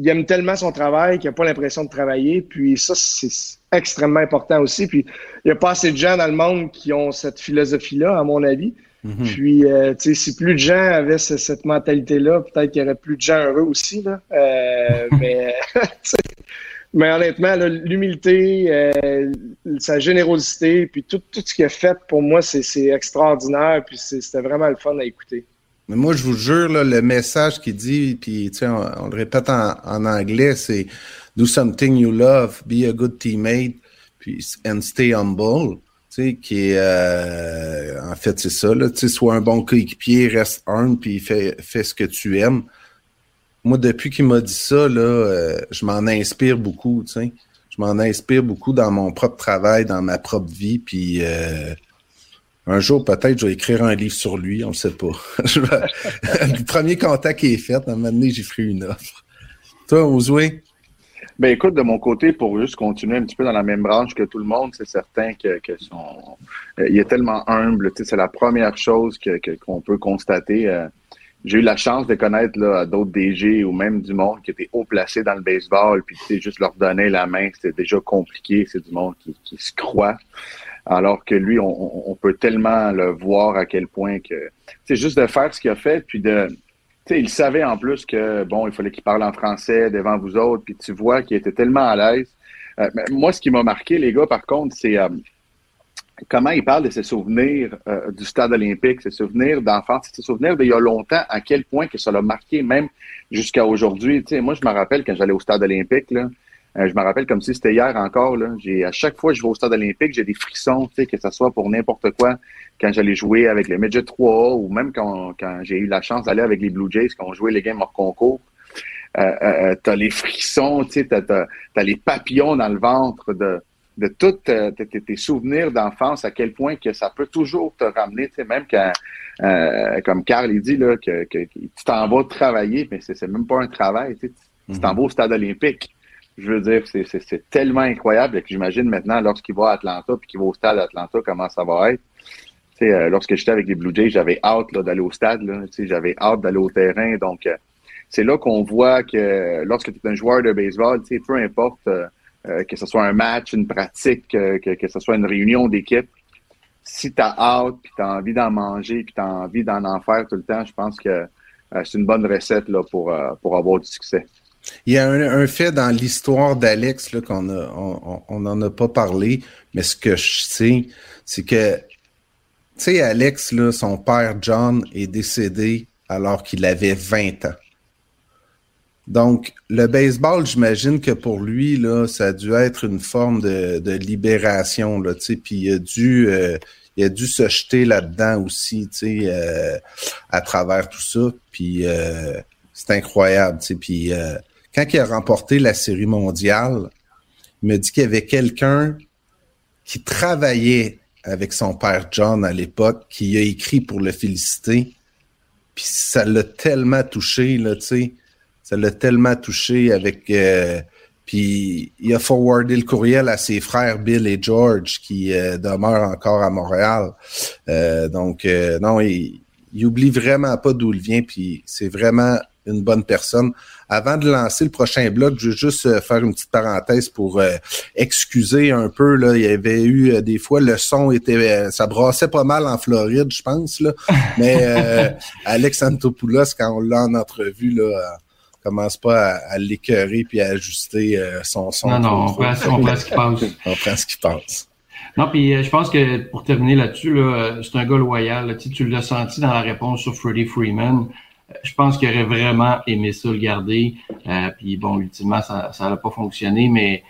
il aime tellement son travail qu'il n'a pas l'impression de travailler. Puis ça, c'est extrêmement important aussi. Puis il n'y a pas assez de gens dans le monde qui ont cette philosophie-là, à mon avis. Mhm. Puis, euh, tu sais, si plus de gens avaient ce- cette mentalité-là, peut-être qu'il y aurait plus de gens heureux aussi. Là. Euh, mais, tu sais, mais honnêtement, l'humilité, euh, sa générosité, puis tout, tout ce qu'il a fait, pour moi, c'est extraordinaire. Puis c'était vraiment le fun à écouter. Mais moi, je vous jure, le message qu'il dit, puis on, le répète en, anglais, c'est do something you love, be a good teammate, puis and stay humble. Tu sais, qui euh, en fait c'est ça, tu sais, sois un bon coéquipier, reste humble, puis fais ce que tu aimes. Moi, depuis qu'il m'a dit ça, là, euh, je m'en inspire beaucoup, tu sais. Je m'en inspire beaucoup dans mon propre travail, dans ma propre vie, puis euh, un jour, peut-être, je vais écrire un livre sur lui, on ne sait pas. Le premier contact qui est fait, à un moment donné, j'ai fait une offre. Toi, Ouzoué? Ben écoute, de mon côté, pour juste continuer un petit peu dans la même branche que tout le monde, c'est certain que, euh, est tellement humble. C'est la première chose que qu'on peut constater. J'ai eu la chance de connaître là, d'autres DG ou même du monde qui était haut placé dans le baseball, puis tu sais, juste leur donner la main, c'était déjà compliqué. C'est du monde qui, qui se croit. Alors que lui, on, on- peut tellement le voir à quel point que c'est juste de faire ce qu'il a fait, puis de il savait en plus que, bon, il fallait qu'il parle en français devant vous autres, puis tu vois qu'il était tellement à l'aise. Euh, moi, ce qui m'a marqué, les gars, par contre, c'est euh, comment il parle de ses souvenirs euh, du stade olympique, ses souvenirs d'enfance, ses souvenirs d'il y a longtemps, à quel point que ça l'a marqué, même jusqu'à aujourd'hui. Tu sais, moi, je me rappelle quand j'allais au stade olympique, là, euh, je me rappelle comme si c'était hier encore. Là, j'ai, à chaque fois que je vais au stade olympique, j'ai des frissons, tu sais, que ce soit pour n'importe quoi. Quand j'allais jouer avec les Midget 3A ou même quand, quand j'ai eu la chance d'aller avec les Blue Jays, quand on jouait les games hors concours, euh, euh, t'as les frissons, tu sais, t'as, t'as, t'as les papillons dans le ventre de, de tous euh, tes, tes- tes souvenirs d'enfance, à quel point que ça peut toujours te ramener, tu sais, même quand, euh, comme Carl il dit, là, que, que- que tu t'en vas travailler, mais c'est, c'est même pas un travail, tu sais, tu- tu t'en vas au stade olympique. Je veux dire, c'est, c'est, c'est tellement incroyable et que j'imagine maintenant, lorsqu'il va à Atlanta puis qu'il va au stade Atlanta, comment ça va être. Tu sais, euh, lorsque j'étais avec les Blue Jays, j'avais hâte là, d'aller au stade, là, tu sais, j'avais hâte d'aller au terrain, donc... euh, c'est là qu'on voit que lorsque tu es un joueur de baseball, tu sais, peu importe euh, que ce soit un match, une pratique, euh, que, ce soit une réunion d'équipe, si tu as hâte, puis tu as envie d'en manger, puis tu as envie d'en en faire tout le temps, je pense que euh, c'est une bonne recette là, pour, pour avoir du succès. Il y a un, fait dans l'histoire d'Alex qu'on a, on, a pas parlé, mais ce que je sais, c'est que, tu sais, Alex, son père John est décédé alors qu'il avait 20 ans. Donc, le baseball, j'imagine que pour lui, là, ça a dû être une forme de, libération, là, tu sais, puis il a dû, euh, il a dû se jeter là-dedans aussi, tu sais, euh, à travers tout ça, puis euh, c'est incroyable, tu sais, puis euh, quand il a remporté la série mondiale, il m'a dit qu'il y avait quelqu'un qui travaillait avec son père John à l'époque, qui a écrit pour le féliciter, puis ça l'a tellement touché, là, tu sais, ça l'a tellement touché avec... euh, puis il a forwardé le courriel à ses frères Bill et George qui euh, demeurent encore à Montréal. Euh, donc, euh, non, il, il oublie vraiment pas d'où il vient, puis c'est vraiment une bonne personne. Avant de lancer le prochain bloc, je veux juste euh, faire une petite parenthèse pour euh, excuser un peu. Là, il y avait eu euh, des fois le son était, ça brassait pas mal en Floride, je pense. Là, mais Alex Antopoulos, quand on l'a en entrevue, là, commence pas à, à l'écœurer puis à ajuster son son. Non, non, on prend, on prend ce qui passe. on prend ce qui passe. Non, puis euh, je pense que pour terminer là-dessus, là, euh, c'est un gars loyal. Tu, tu l'as senti dans la réponse sur Freddie Freeman. Euh, je pense qu'il aurait vraiment aimé ça le garder. Euh, puis bon, ultimement, ça n'a pas fonctionné, mais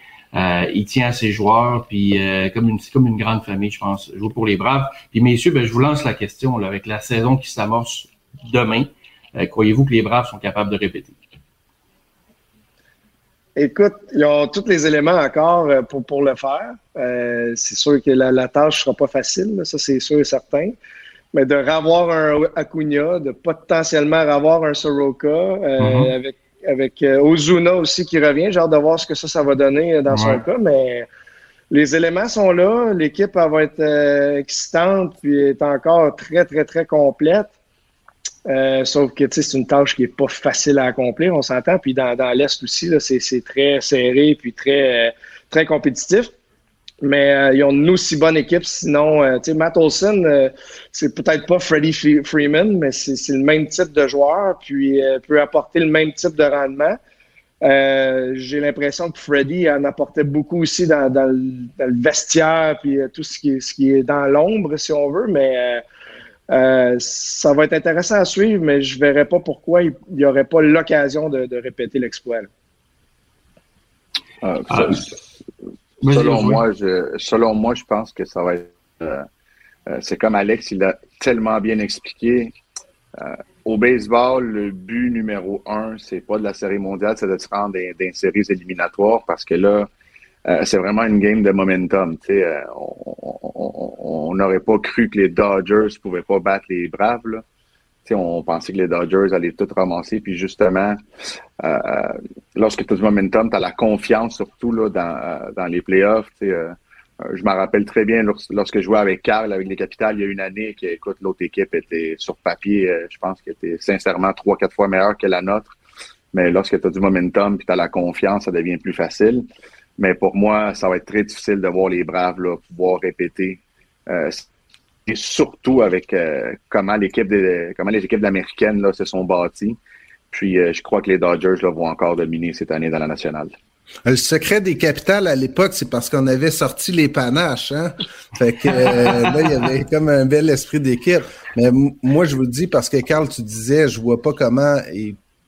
il tient à ses joueurs, puis comme une comme une grande famille, je pense, jouer pour les Braves. Puis messieurs, ben, je vous lance la question là, avec la saison qui s'amorce demain. Croyez-vous que les Braves sont capables de répéter? Écoute, ils ont tous les éléments encore euh, pour, pour le faire. Euh, c'est sûr que la, tâche ne sera pas facile, ça c'est sûr et certain. Mais de ravoir un Acuna, de potentiellement ravoir un Soroka, euh, mm-hmm. avec, avec Ozuna aussi qui revient, genre de voir ce que ça, ça va donner dans son cas. Mais les éléments sont là, l'équipe va être excitante, puis est encore très, très, très complète. Euh, sauf que c'est une tâche qui est pas facile à accomplir, on s'entend. Puis dans, l'Est aussi, c'est très serré puis très, euh, très compétitif. Mais euh, ils ont une aussi bonne équipe. Sinon, Matt Olson, c'est peut-être pas Freddie Freeman, mais c'est le même type de joueur, puis peut apporter le même type de rendement. J'ai l'impression que Freddie en apportait beaucoup aussi dans, le, vestiaire, puis tout ce qui, ce qui est dans l'ombre, si on veut. Mais euh, ça va être intéressant à suivre, mais je ne verrais pas pourquoi il n'y aurait pas l'occasion de, répéter l'exploit. Euh, ah. selon, moi, je, selon moi, je pense que ça va être. Euh, c'est comme Alex, il a tellement bien expliqué. au baseball, le but numéro un, c'est pas de la série mondiale, c'est de se rendre dans, dans séries éliminatoires parce que là, euh, c'est vraiment une game de momentum. Euh, on n'aurait pas cru que les Dodgers pouvaient pas battre les Braves. Là. On pensait que les Dodgers allaient tout ramasser. Puis justement, euh, lorsque tu as du momentum, tu as la confiance surtout là, dans, les playoffs. je me rappelle très bien lorsque je jouais avec Carl, avec les Capitales, il y a une année que, écoute, l'autre équipe était sur papier, je pense qu'elle était sincèrement trois, quatre fois meilleure que la nôtre. Mais lorsque tu as du momentum et tu as la confiance, ça devient plus facile. Mais pour moi, ça va être très difficile de voir les Braves là, pouvoir répéter. Euh, et surtout avec euh, comment l'équipe comment les équipes américaines là, se sont bâties. Puis euh, je crois que les Dodgers là, vont encore dominer cette année dans la nationale. Le secret des capitales à l'époque, c'est parce qu'on avait sorti les panaches. Hein? Fait que là, il y avait comme un bel esprit d'équipe. Mais moi, je vous le dis parce que Carl, tu disais, je vois pas comment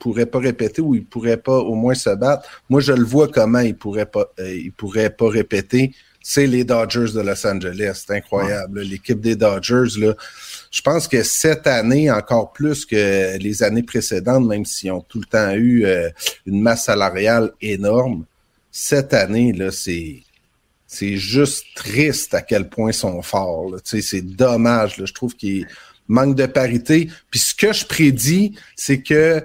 pourrait pas répéter ou il pourrait pas au moins se battre. Moi, je le vois comment il pourrait pas, euh, il pourrait pas répéter. C'est les Dodgers de Los Angeles. C'est incroyable. L'équipe des Dodgers, là. Je pense que cette année, encore plus que les années précédentes, même s'ils ont tout le temps eu euh, une masse salariale énorme, cette année, là, c'est, c'est juste triste à quel point ils sont forts. C'est dommage. Je trouve qu'il manque de parité. Puis ce que je prédis, c'est que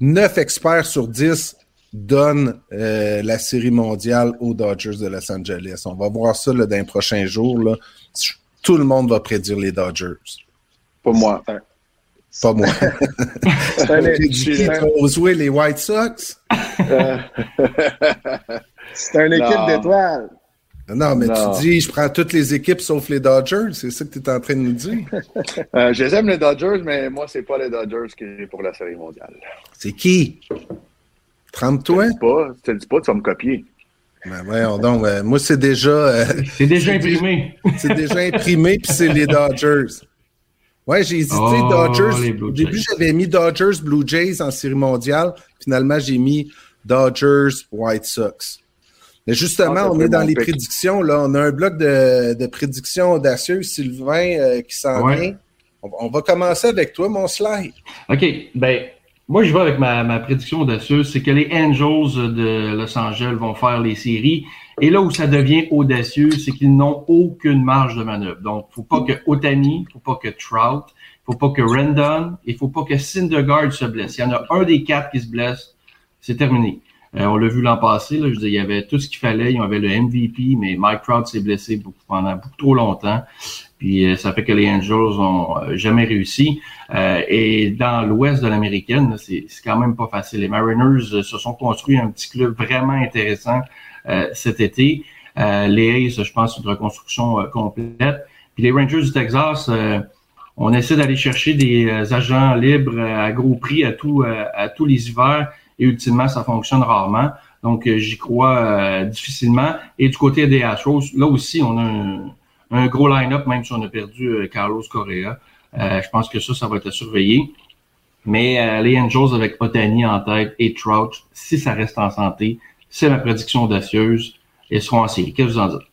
9 experts sur 10 donnent euh, la série mondiale aux Dodgers de Los Angeles. On va voir ça là, dans les prochains jours. Là. Tout le monde va prédire les Dodgers. Pas moi. Pas moi. Jouer les White Sox? C'est une équipe d'étoiles. Non, mais tu dis, je prends toutes les équipes sauf les Dodgers. C'est ça que tu es en train de nous dire? euh, je aime les Dodgers, mais moi, c'est pas les Dodgers qui est pour la Série mondiale. C'est qui? Trempe-toi? Je te dis pas, tu vas me copier. Ben voyons donc, euh, moi, c'est déjà... Euh, c'est déjà imprimé. c'est déjà imprimé, puis c'est les Dodgers. Ouais, j'ai hésité, oh, Dodgers. Au début, j'avais mis Dodgers Blue Jays en série mondiale. Finalement, j'ai mis Dodgers White Sox. Mais justement, ah, on est dans les prédictions. Là. On a un bloc de, de prédictions audacieuses, Sylvain, euh, qui s'en vient. On, va commencer avec toi, mon slide. OK. Ben, moi, je vais avec ma, ma prédiction audacieuse. C'est que les Angels de Los Angeles vont faire les séries. Et là où ça devient audacieux, c'est qu'ils n'ont aucune marge de manœuvre. Donc, faut pas que Otani, faut pas que Trout, faut pas que Rendon, il faut pas que Syndergaard se blesse. Il y en a un des quatre qui se blesse, c'est terminé. Euh, on l'a vu l'an passé, je il y avait tout ce qu'il fallait. Il y avait le MVP, mais Mike Trout s'est blessé pendant beaucoup trop longtemps. Puis euh, ça fait que les Angels ont euh, jamais réussi. Et dans l'ouest de l'américaine, c'est quand même pas facile. Les Mariners se sont construits un petit club vraiment intéressant cet été. Les A's, je pense, une reconstruction complète. Puis les Rangers du Texas, on essaie d'aller chercher des agents libres à gros prix à, tout, à tous les hivers et ultimement, ça fonctionne rarement. Donc, euh, j'y crois euh, difficilement. Et du côté des Astros, là aussi, on a un, un gros line-up, même si on a perdu euh, Carlos Correa. Euh, je pense que ça, ça va être à surveiller. Mais euh, les Angels avec Otani en tête et Trout, si ça reste en santé, c'est ma prédiction audacieuse. Ils seront en série. Qu'est-ce que vous en dites?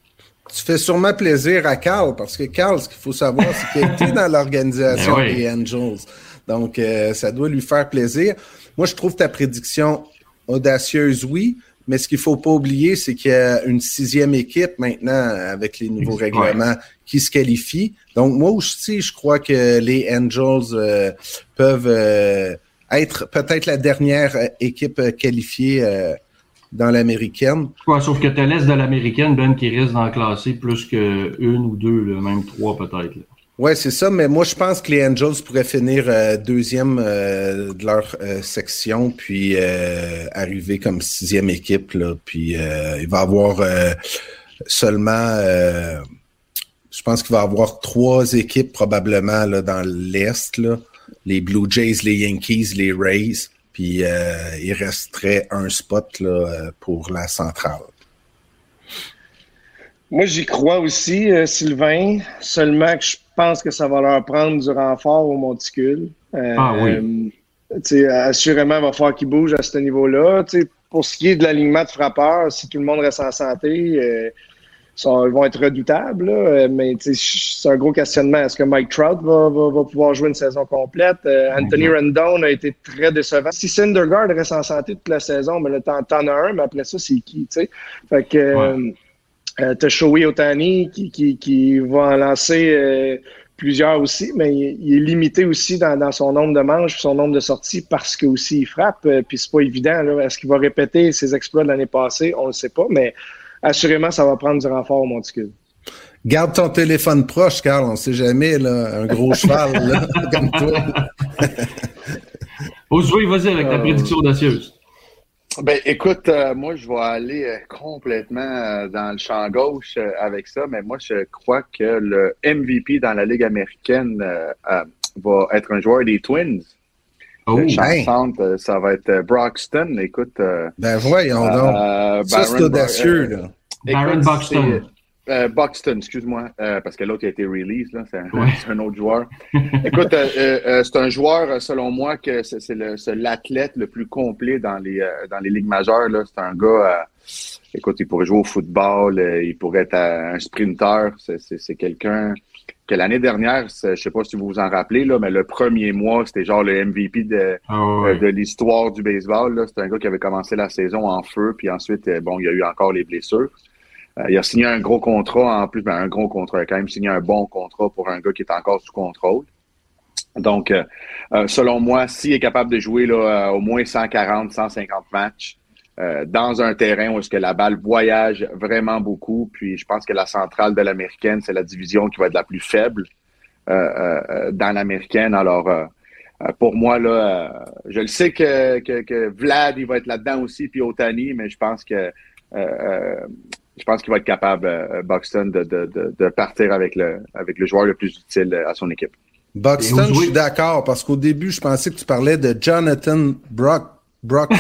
Tu fais sûrement plaisir à Carl, parce que Carl, ce qu'il faut savoir, c'est qu'il était dans l'organisation Ben oui. des Angels. Donc, euh, ça doit lui faire plaisir. Moi, je trouve ta prédiction audacieuse, oui, mais ce qu'il faut pas oublier, c'est qu'il y a une sixième équipe maintenant avec les nouveaux Ouais. règlements qui se qualifie. Donc, moi aussi, je crois que les Angels euh, peuvent euh, être peut-être la dernière équipe qualifiée euh, dans l'américaine. Ouais, sauf que tu l'Est de l'américaine, Ben, qui risque d'en classer plus que une ou deux, là, même trois peut-être. là. Ouais, c'est ça, mais moi je pense que les Angels pourraient finir euh, deuxième euh, de leur euh, section, puis arriver comme sixième équipe. Puis il va avoir seulement, je pense qu'il va avoir trois équipes probablement là, dans l'Est, les Blue Jays, les Yankees, les Rays, puis il resterait un spot là, pour la centrale. Moi, j'y crois aussi, Sylvain, seulement que je pense que ça va leur prendre du renfort au monticule. Euh, Ah oui. euh, tu sais, assurément, il va falloir qu'ils bougent à ce niveau-là. Tu sais, Pour ce qui est de l'alignement de frappeurs, si tout le monde reste en santé, euh, sont- ils vont être redoutables. là. Euh, mais c'est un gros questionnement. Est-ce que Mike Trout va, va- va pouvoir jouer une saison complète? Anthony Exact. Rendon a été très décevant. Si Syndergaard reste en santé toute la saison, mais là, t'en, as un, mais après ça, c'est qui? tu sais? Fait que... euh, T'as Shohei Otani qui, qui, qui va en lancer euh, plusieurs aussi, mais il, il est limité aussi dans, dans son nombre de manches, son nombre de sorties parce que aussi il frappe. euh, puis c'est pas évident. là. Est-ce qu'il va répéter ses exploits de l'année passée? On ne sait pas, mais assurément, ça va prendre du renfort au monticule. Garde ton téléphone proche, Carl, on sait jamais, là, un gros cheval là, comme toi. Oswey, vas-y avec ta Euh, prédiction audacieuse. Ben, écoute, euh, moi, je vais aller euh, complètement euh, dans le champ gauche euh, avec ça, mais moi, je crois que le MVP dans la Ligue américaine euh, euh, va être un joueur des Twins. Oh, le ben. centre, euh, ça va être euh, Broxton. Écoute, euh, Ben voyons donc. euh, Ça, c'est audacieux, euh, là. Buxton. Euh, Buxton, excuse-moi, euh, parce que l'autre a été release, là, c'est un, Ouais. c'est un autre joueur. Écoute, euh, euh, euh, c'est un joueur, euh, selon moi, que c'est le- l'athlète le plus complet dans les euh, dans les ligues majeures. là. C'est un gars, euh, écoute, il pourrait jouer au football, euh, il pourrait être un sprinter. C'est- C'est c'est quelqu'un que l'année dernière, je sais pas si vous vous en rappelez, là, mais le premier mois, c'était genre le MVP de, Ah ouais. de l'histoire du baseball. là. C'est un gars qui avait commencé la saison en feu, puis ensuite, bon, il y a eu encore les blessures. Euh, il a signé un gros contrat en plus, ben, un gros contrat, il a quand même signé un bon contrat pour un gars qui est encore sous contrôle. Donc, euh, euh, selon moi, s'il est capable de jouer là, euh, au moins 140, 150 matchs euh, dans un terrain où est-ce que la balle voyage vraiment beaucoup, puis je pense que la centrale de l'américaine, c'est la division qui va être la plus faible euh, dans l'américaine. Alors, pour moi, là, je le sais que, que, que Vlad, il va être là-dedans aussi, puis Otani, mais je pense que euh, je pense qu'il va être capable, euh, Buxton, de, de, de, de partir avec le, avec le joueur le plus utile euh, à son équipe. Buxton, je suis d'accord, parce qu'au début, je pensais que tu parlais de Jonathan Brock. Broxton.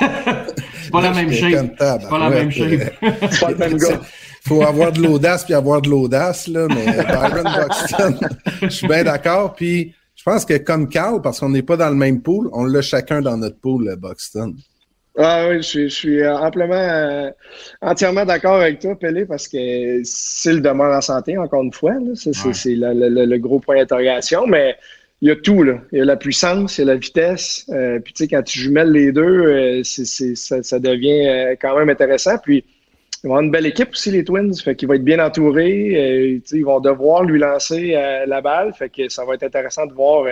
C'est pas la même shape. C'est pas la même shape. euh, C'est pas le même gars. faut avoir de l'audace puis avoir de l'audace, là, mais Byron Buxton, je suis bien d'accord. Puis je pense que comme Carl, parce qu'on n'est pas dans le même pool, on l'a chacun dans notre pool, le Buxton. Ah oui, je suis, je suis euh, amplement, euh, entièrement d'accord avec toi, Pelé, parce que s'il demeure en santé, encore une fois, c'est Ouais. le, gros point d'interrogation, mais il y a tout, là. Il y a la puissance, il y a la vitesse, euh, puis tu sais, quand tu jumelles les deux, euh, ça, ça devient quand même intéressant, puis ils vont avoir une belle équipe aussi, les Twins, fait qu'il va être bien entouré, tu sais, ils vont devoir lui lancer la balle, fait que ça va être intéressant de voir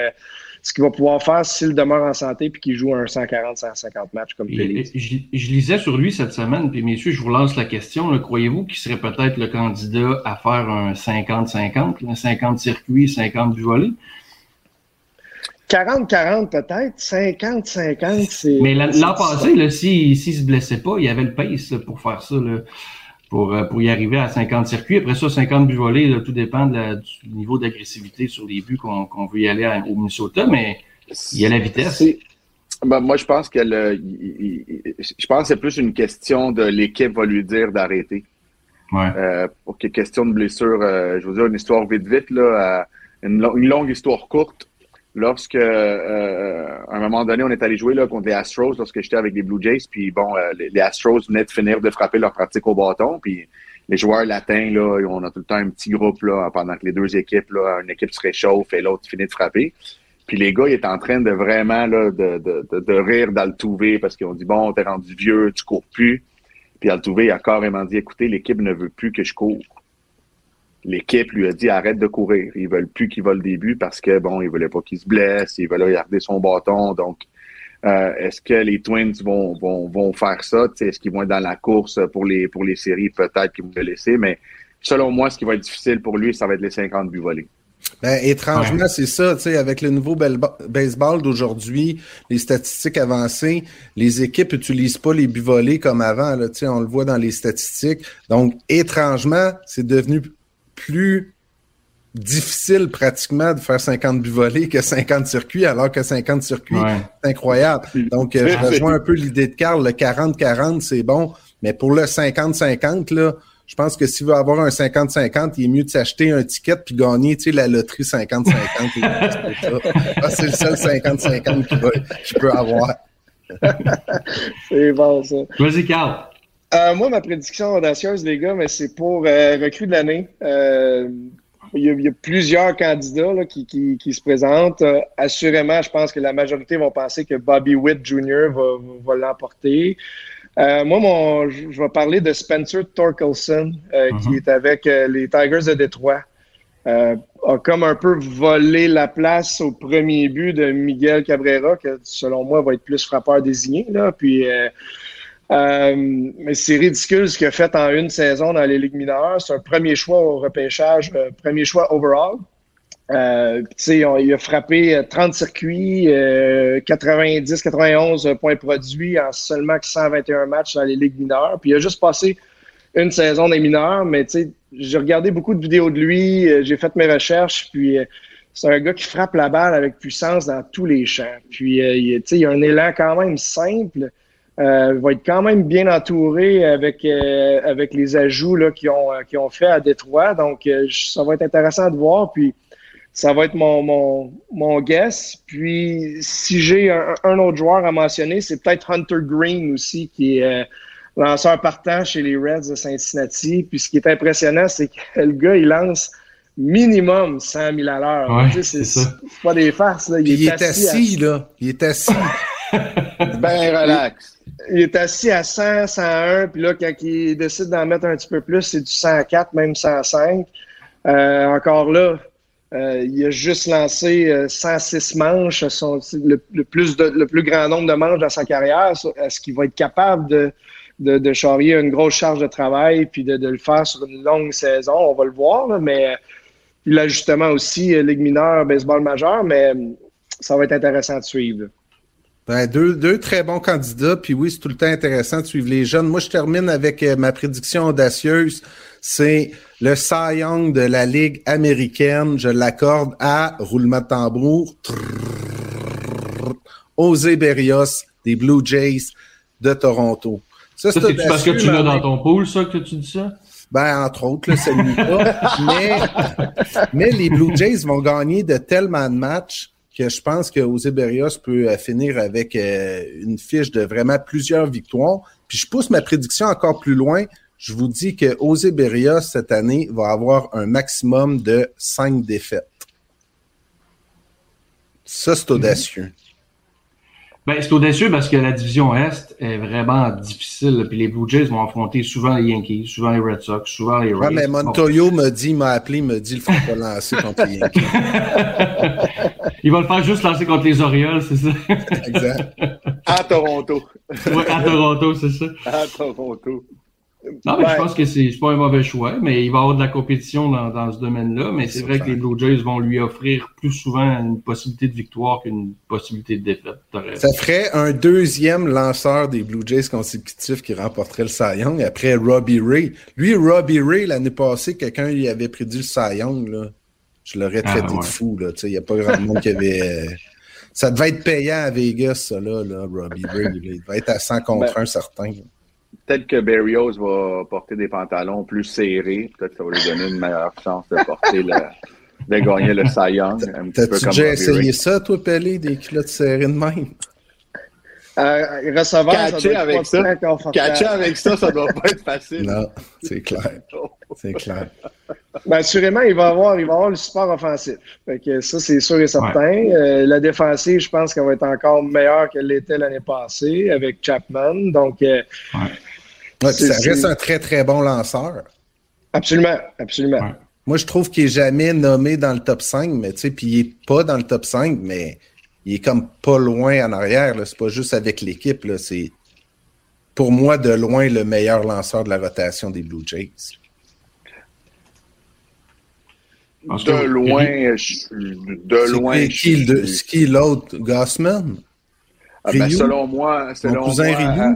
ce qu'il va pouvoir faire s'il demeure en santé puis qu'il joue un 140-150 matchs comme et Je, je lisais sur lui cette semaine, puis messieurs, je vous lance la question. Croyez-vous qu'il serait peut-être le candidat à faire un 50-50, un 50 circuits, 50 du volet? 40-40 peut-être, 50-50, c'est... Mais l'an passé, s'il s'il se blessait pas, il y avait le pace là, pour faire ça, là, pour, euh, pour y arriver à 50 circuits. Après ça, 50 buts volés, là, tout dépend de la- du niveau d'agressivité sur les buts qu'on veut y aller à- au Minnesota, mais il y a la vitesse. Ben, moi, je pense que le- je pense que c'est plus une question de l'équipe va lui dire d'arrêter. Ouais. Euh, pour qu'il y ait question de blessure, euh, je vous dire une histoire vite vite, là, euh, une, lo- une longue histoire courte. Lorsque, euh, à un moment donné, on est allé jouer là, contre les Astros, lorsque j'étais avec les Blue Jays, puis bon, euh, les, Astros venaient de finir de frapper leur pratique au bâton, puis les joueurs latins, là, on a tout le temps un petit groupe là, pendant que les deux équipes, là, une équipe se réchauffe et l'autre finit de frapper. Puis les gars, ils étaient en train de vraiment là, de, de, de, rire d'Altuve parce qu'ils ont dit Bon, t'es rendu vieux, tu cours plus. Puis Altuve a carrément dit Écoutez, l'équipe ne veut plus que je cours. L'équipe lui a dit Arrête de courir. Ils veulent plus qu'il vole des buts parce que bon, ils voulaient pas qu'il se blesse, ils veulent garder son bâton. Donc, euh, est-ce que les Twins vont, vont, vont faire ça? Est-ce qu'ils vont être dans la course pour les, pour les séries? Peut-être qu'ils vont le laisser, mais selon moi, ce qui va être difficile pour lui, ça va être les 50 buts volés. Ben, étrangement, c'est ça, tu sais, avec le nouveau baseball d'aujourd'hui, les statistiques avancées, les équipes utilisent pas les buts volés comme avant, là, tu sais, on le voit dans les statistiques. Donc, étrangement, c'est devenu plus difficile pratiquement de faire 50 buts volés que 50 circuits, alors que 50 circuits, Ouais. c'est incroyable. Donc, euh, je rejoins un peu l'idée de Carl, le 40-40, c'est bon, mais pour le 50-50, là, je pense que s'il veut avoir un 50-50, il est mieux de s'acheter un ticket puis gagner, tu sais, la loterie 50-50. et c'est ça. Ah, c'est le seul 50-50 qu'il peut avoir. C'est bon, ça. Vas-y, Carl. Euh, moi, ma prédiction audacieuse, les gars, mais c'est pour euh, recrue de l'année. Euh, il, y a, il y a plusieurs candidats là, qui, qui, qui se présentent. Euh, assurément, je pense que la majorité vont penser que Bobby Witt Jr. va, va l'emporter. Euh, moi, mon, je vais parler de Spencer Torkelson, euh, qui Mhm. est avec les Tigers de Détroit. Euh, a comme un peu volé la place au premier but de Miguel Cabrera, que selon moi va être plus frappeur désigné. Là. Puis, euh, mais c'est ridicule ce qu'il a fait en une saison dans les ligues mineures. C'est un premier choix au repêchage, euh, premier choix overall. Euh, il a frappé euh, 30 circuits, 90-91 points produits en seulement que 121 matchs dans les ligues mineures. Puis il a juste passé une saison des mineurs, mais j'ai regardé beaucoup de vidéos de lui, euh, j'ai fait mes recherches, puis euh, c'est un gars qui frappe la balle avec puissance dans tous les champs. Puis euh, il, il a un élan quand même simple. Euh, il va être quand même bien entouré avec, euh, avec les ajouts là, qu'ils ont, euh, qu'ils ont fait à Détroit. Donc, euh, ça va être intéressant de voir. Puis, ça va être mon, mon, mon guess. Puis, si j'ai un, un autre joueur à mentionner, c'est peut-être Hunter Green aussi, qui est euh, lanceur partant chez les Reds de Cincinnati. Puis, ce qui est impressionnant, c'est que le gars, il lance minimum 100 000 à l'heure. Ouais, Tu sais, c'est c'est ça. c'est pas des farces. Là. Puis il est à- assis, là. Il est assis. Ben relax. Il est assis à 100, 101, puis là, quand il décide d'en mettre un petit peu plus, c'est du 104, même 105. Euh, encore là, euh, il a juste lancé euh, 106 manches, son, le, plus le plus grand nombre de manches dans sa carrière. Est-ce qu'il va être capable de, de, charrier une grosse charge de travail puis de, le faire sur une longue saison? On va le voir, mais puis l'ajustement aussi, euh, Ligue mineure, baseball majeur, mais euh, ça va être intéressant de suivre. Ben, deux, deux très bons candidats, puis oui, c'est tout le temps intéressant de suivre les jeunes. Moi, je termine avec euh, ma prédiction audacieuse. C'est le Cy Young de la Ligue américaine. Je l'accorde à roulement de tambour. Trrrr, José Berrios des Blue Jays de Toronto. Ça, c'est parce que tu l'as dans ton pool, ça, que tu dis ça? ben, entre autres, là, celui-là. mais, mais les Blue Jays vont gagner de tellement de matchs que je pense que José Berrios peut euh, finir avec euh, une fiche de vraiment plusieurs victoires. Puis je pousse ma prédiction encore plus loin. Je vous dis que José Berrios, cette année, va avoir un maximum de cinq défaites. Ça, c'est audacieux. Ben, c'est audacieux parce que la division Est est vraiment difficile. Puis les Blue Jays vont affronter souvent les Yankees, souvent les Red Sox, souvent les Rays. Ouais, mais Montoyo me dit, m'a appelé, me dit, il faut pas lancer contre les Yankees. Il va le faire juste lancer contre les Orioles, c'est ça? Exact. À Toronto. Ouais, à Toronto, c'est ça. À Toronto. Non, mais Ouais. je pense que c'est pas un mauvais choix, mais il va y avoir de la compétition dans, dans ce domaine-là. Mais c'est vrai que les Blue Jays vont lui offrir plus souvent une possibilité de victoire qu'une possibilité de défaite. Ça ferait un deuxième lanceur des Blue Jays consécutifs qui remporterait le Cy Young après Robbie Ray. Lui, Robbie Ray, l'année passée, quelqu'un lui avait prédit le Cy Young. Là. Je l'aurais Ah, traité ouais. de fou. Il n'y a pas grand monde qui avait. Ça devait être payant à Vegas, ça, là, là Robbie Ray. là. Il devait être à 100 contre Ben, 1 certain. Peut-être que Berrios va porter des pantalons plus serrés. Peut-être que ça va lui donner une meilleure chance de porter le, de gagner le Cy Young. T'as-tu déjà essayé ça, toi, Pelé, des culottes serrées de même? Euh, receveur, ça Catcher doit être avec pas ça. Catcher avec ça, ça doit pas être facile. Non, c'est clair. C'est clair. Ben, assurément, il va avoir, il va avoir le support offensif. Fait que ça, c'est sûr et certain. Euh, la défensive, je pense qu'elle va être encore meilleure qu'elle l'était l'année passée avec Chapman. Donc, euh, Ouais, ça reste un très, très bon lanceur. absolument, absolument. Ouais. Moi, je trouve qu'il est jamais nommé dans le top 5, mais tu sais, puis il est pas dans le top 5, mais il est comme pas loin en arrière. C'est pas juste avec l'équipe. C'est pour moi de loin le meilleur lanceur de la rotation des Blue Jays. De loin, je- de loin. qui- qui, je- l'autre? Gossman? Ah, ben, selon moi, selon cousin moi, Ryu? euh,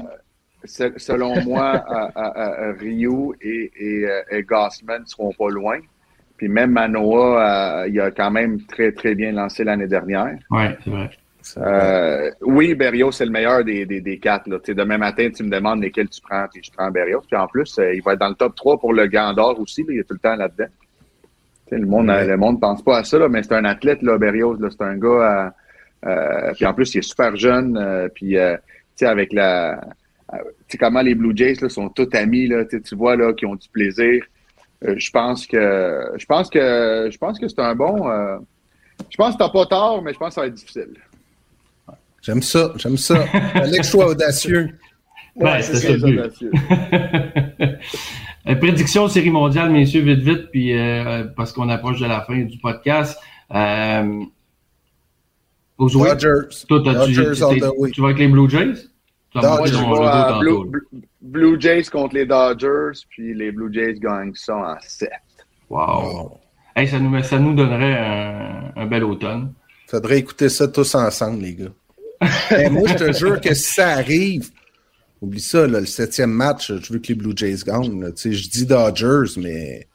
se- selon moi, à- à- à- Ryu et, et, euh, et Gossman ne seront pas loin. Puis même Manoa, euh, il a quand même très, très bien lancé l'année dernière. Ouais, c'est vrai. Euh, oui, Berrios, c'est le meilleur des, des, des quatre. Là. Tu sais, Demain matin, tu me demandes lesquels tu prends, puis je prends Berrios. Puis en plus, euh, il va être dans le top 3 pour le Gant d'or aussi. là. Il est tout le temps là-dedans. Tu sais, le monde Ouais. le monde pense pas à ça, là, mais c'est un athlète, là, Berrios. là. C'est un gars. euh, euh, puis en plus, il est super jeune. euh, puis euh, tu sais, avec la. euh, tu sais, comment les Blue Jays là, sont tous amis, là, tu sais, tu vois, là, qui ont du plaisir. Euh, je pense que je pense que je pense que c'est un bon. euh, je pense que t'as pas tort, mais je pense que ça va être difficile. J'aime ça, j'aime ça. Alex soit audacieux. Ouais, c'est c'est ça le audacieux. Euh, prédiction série mondiale, messieurs, vite, vite, puis euh, parce qu'on approche de la fin du podcast. Euh? Dodgers. Toi, tu, vas avec les Blue Jays? Tu vas Dodgers. Blue. Blue- Blue Jays contre les Dodgers, puis les Blue Jays gagnent ça en 7. Wow. Hey, ça, nous, ça nous donnerait un, un bel automne. Faudrait écouter ça tous ensemble, les gars. Moi, je te jure que si ça arrive, oublie ça, là, le septième match, je veux que les Blue Jays gagnent. là. Tu sais, Je dis Dodgers, mais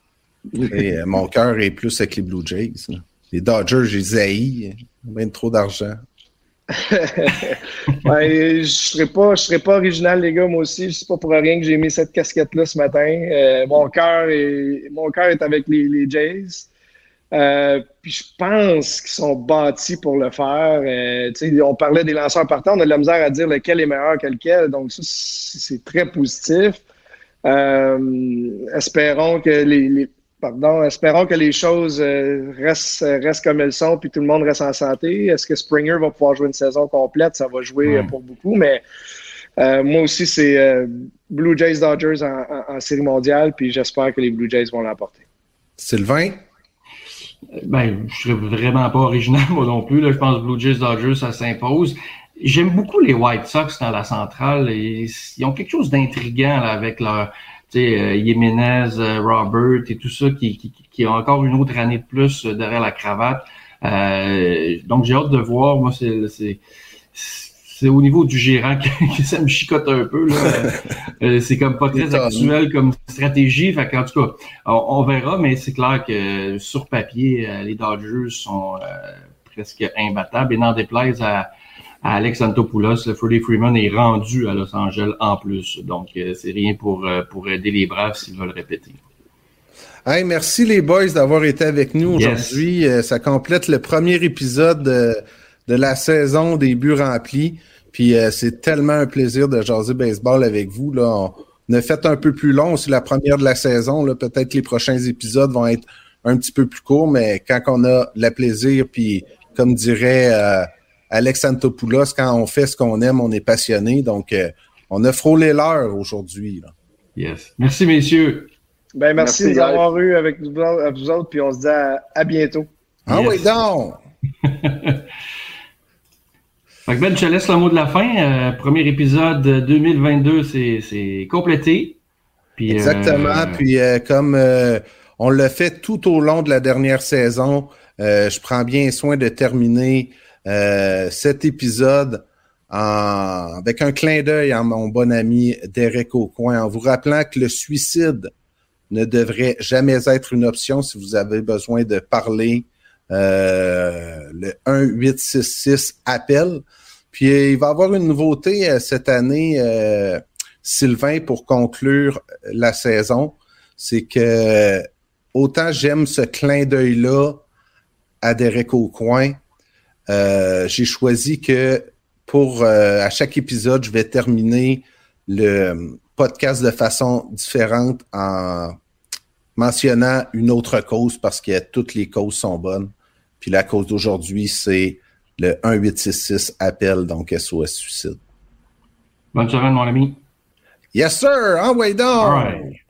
euh, mon cœur est plus avec les Blue Jays. là. Les Dodgers, j'ai haïs. Même trop d'argent. Ben, je serais pas, je serais pas original, les gars, moi aussi. C'est pas pour rien que j'ai mis cette casquette-là ce matin. Euh, mon cœur est, est avec les, les Jays. Euh, puis je pense qu'ils sont bâtis pour le faire. Euh, sais, on parlait des lanceurs partants, on a de la misère à dire lequel est meilleur que lequel. Donc, ça, c'est très positif. Espérons que les- pardon, espérons que les choses euh, restent, restent comme elles sont, puis tout le monde reste en santé. Est-ce que Springer va pouvoir jouer une saison complète? Ça va jouer euh, Ouais. pour beaucoup, mais euh, moi aussi, c'est euh, Blue Jays Dodgers en, en- en série mondiale, puis j'espère que les Blue Jays vont l'emporter. Sylvain? Ben, je serais vraiment pas original, moi non plus. Là, je pense que Blue Jays Dodgers, ça s'impose. J'aime beaucoup les White Sox dans la centrale. Ils, ils ont quelque chose d'intriguant avec leur sais, euh, Jiménez, euh, Robert et tout ça qui, qui, qui ont encore une autre année de plus euh, derrière la cravate. Euh, donc j'ai hâte de voir. Moi, c'est c'est c'est au niveau du gérant que, que ça me chicote un peu. là. Euh, c'est comme pas très actuel comme stratégie. Fait en tout cas, on, on verra, mais c'est clair que sur papier, euh, les Dodgers sont euh, presque imbattables. Et n'en déplaise à, à Alex Antopoulos, le Freddie Freeman est rendu à Los Angeles en plus. Donc, euh, c'est rien pour, euh, pour aider les Braves s'ils veulent répéter. Hey, merci les boys d'avoir été avec nous aujourd'hui. Euh, ça complète le premier épisode de, de la saison des buts remplis. Puis euh, c'est tellement un plaisir de jaser baseball avec vous. Là. On, a fait un peu plus long, c'est la première de la saison. Là. Peut-être que les prochains épisodes vont être un petit peu plus courts, mais quand on a le plaisir, puis comme dirait euh, Alex Antopoulos, quand on fait ce qu'on aime, on est passionné. Donc, euh, on a frôlé l'heure aujourd'hui. Yes. Merci, messieurs. Ben, merci, Merci, de nous avoir eu avec nous, vous autres, puis on se dit à, à bientôt. Ah Yes. oui, donc! Fait que Ben, je te laisse le mot de la fin. Euh, premier épisode de 2022, c'est c'est complété. Puis, Exactement. euh, Puis euh, comme euh, on l'a fait tout au long de la dernière saison, euh, je prends bien soin de terminer euh, cet épisode avec un clin d'œil à mon bon ami Derek Aucoin, en vous rappelant que le suicide ne devrait jamais être une option si vous avez besoin de parler. Euh, le 1866 appel. Puis euh, il va y avoir une nouveauté euh, cette année. euh, Sylvain, pour conclure la saison, c'est que autant j'aime ce clin d'œil-là à Derek Aucoin, euh, j'ai choisi que pour euh, à chaque épisode, je vais terminer le podcast de façon différente en mentionnant une autre cause parce que toutes les causes sont bonnes. Puis la cause d'aujourd'hui, c'est le 1866 appel, donc SOS suicide. Bonne semaine, mon ami. Yes, sir! Donc! All right.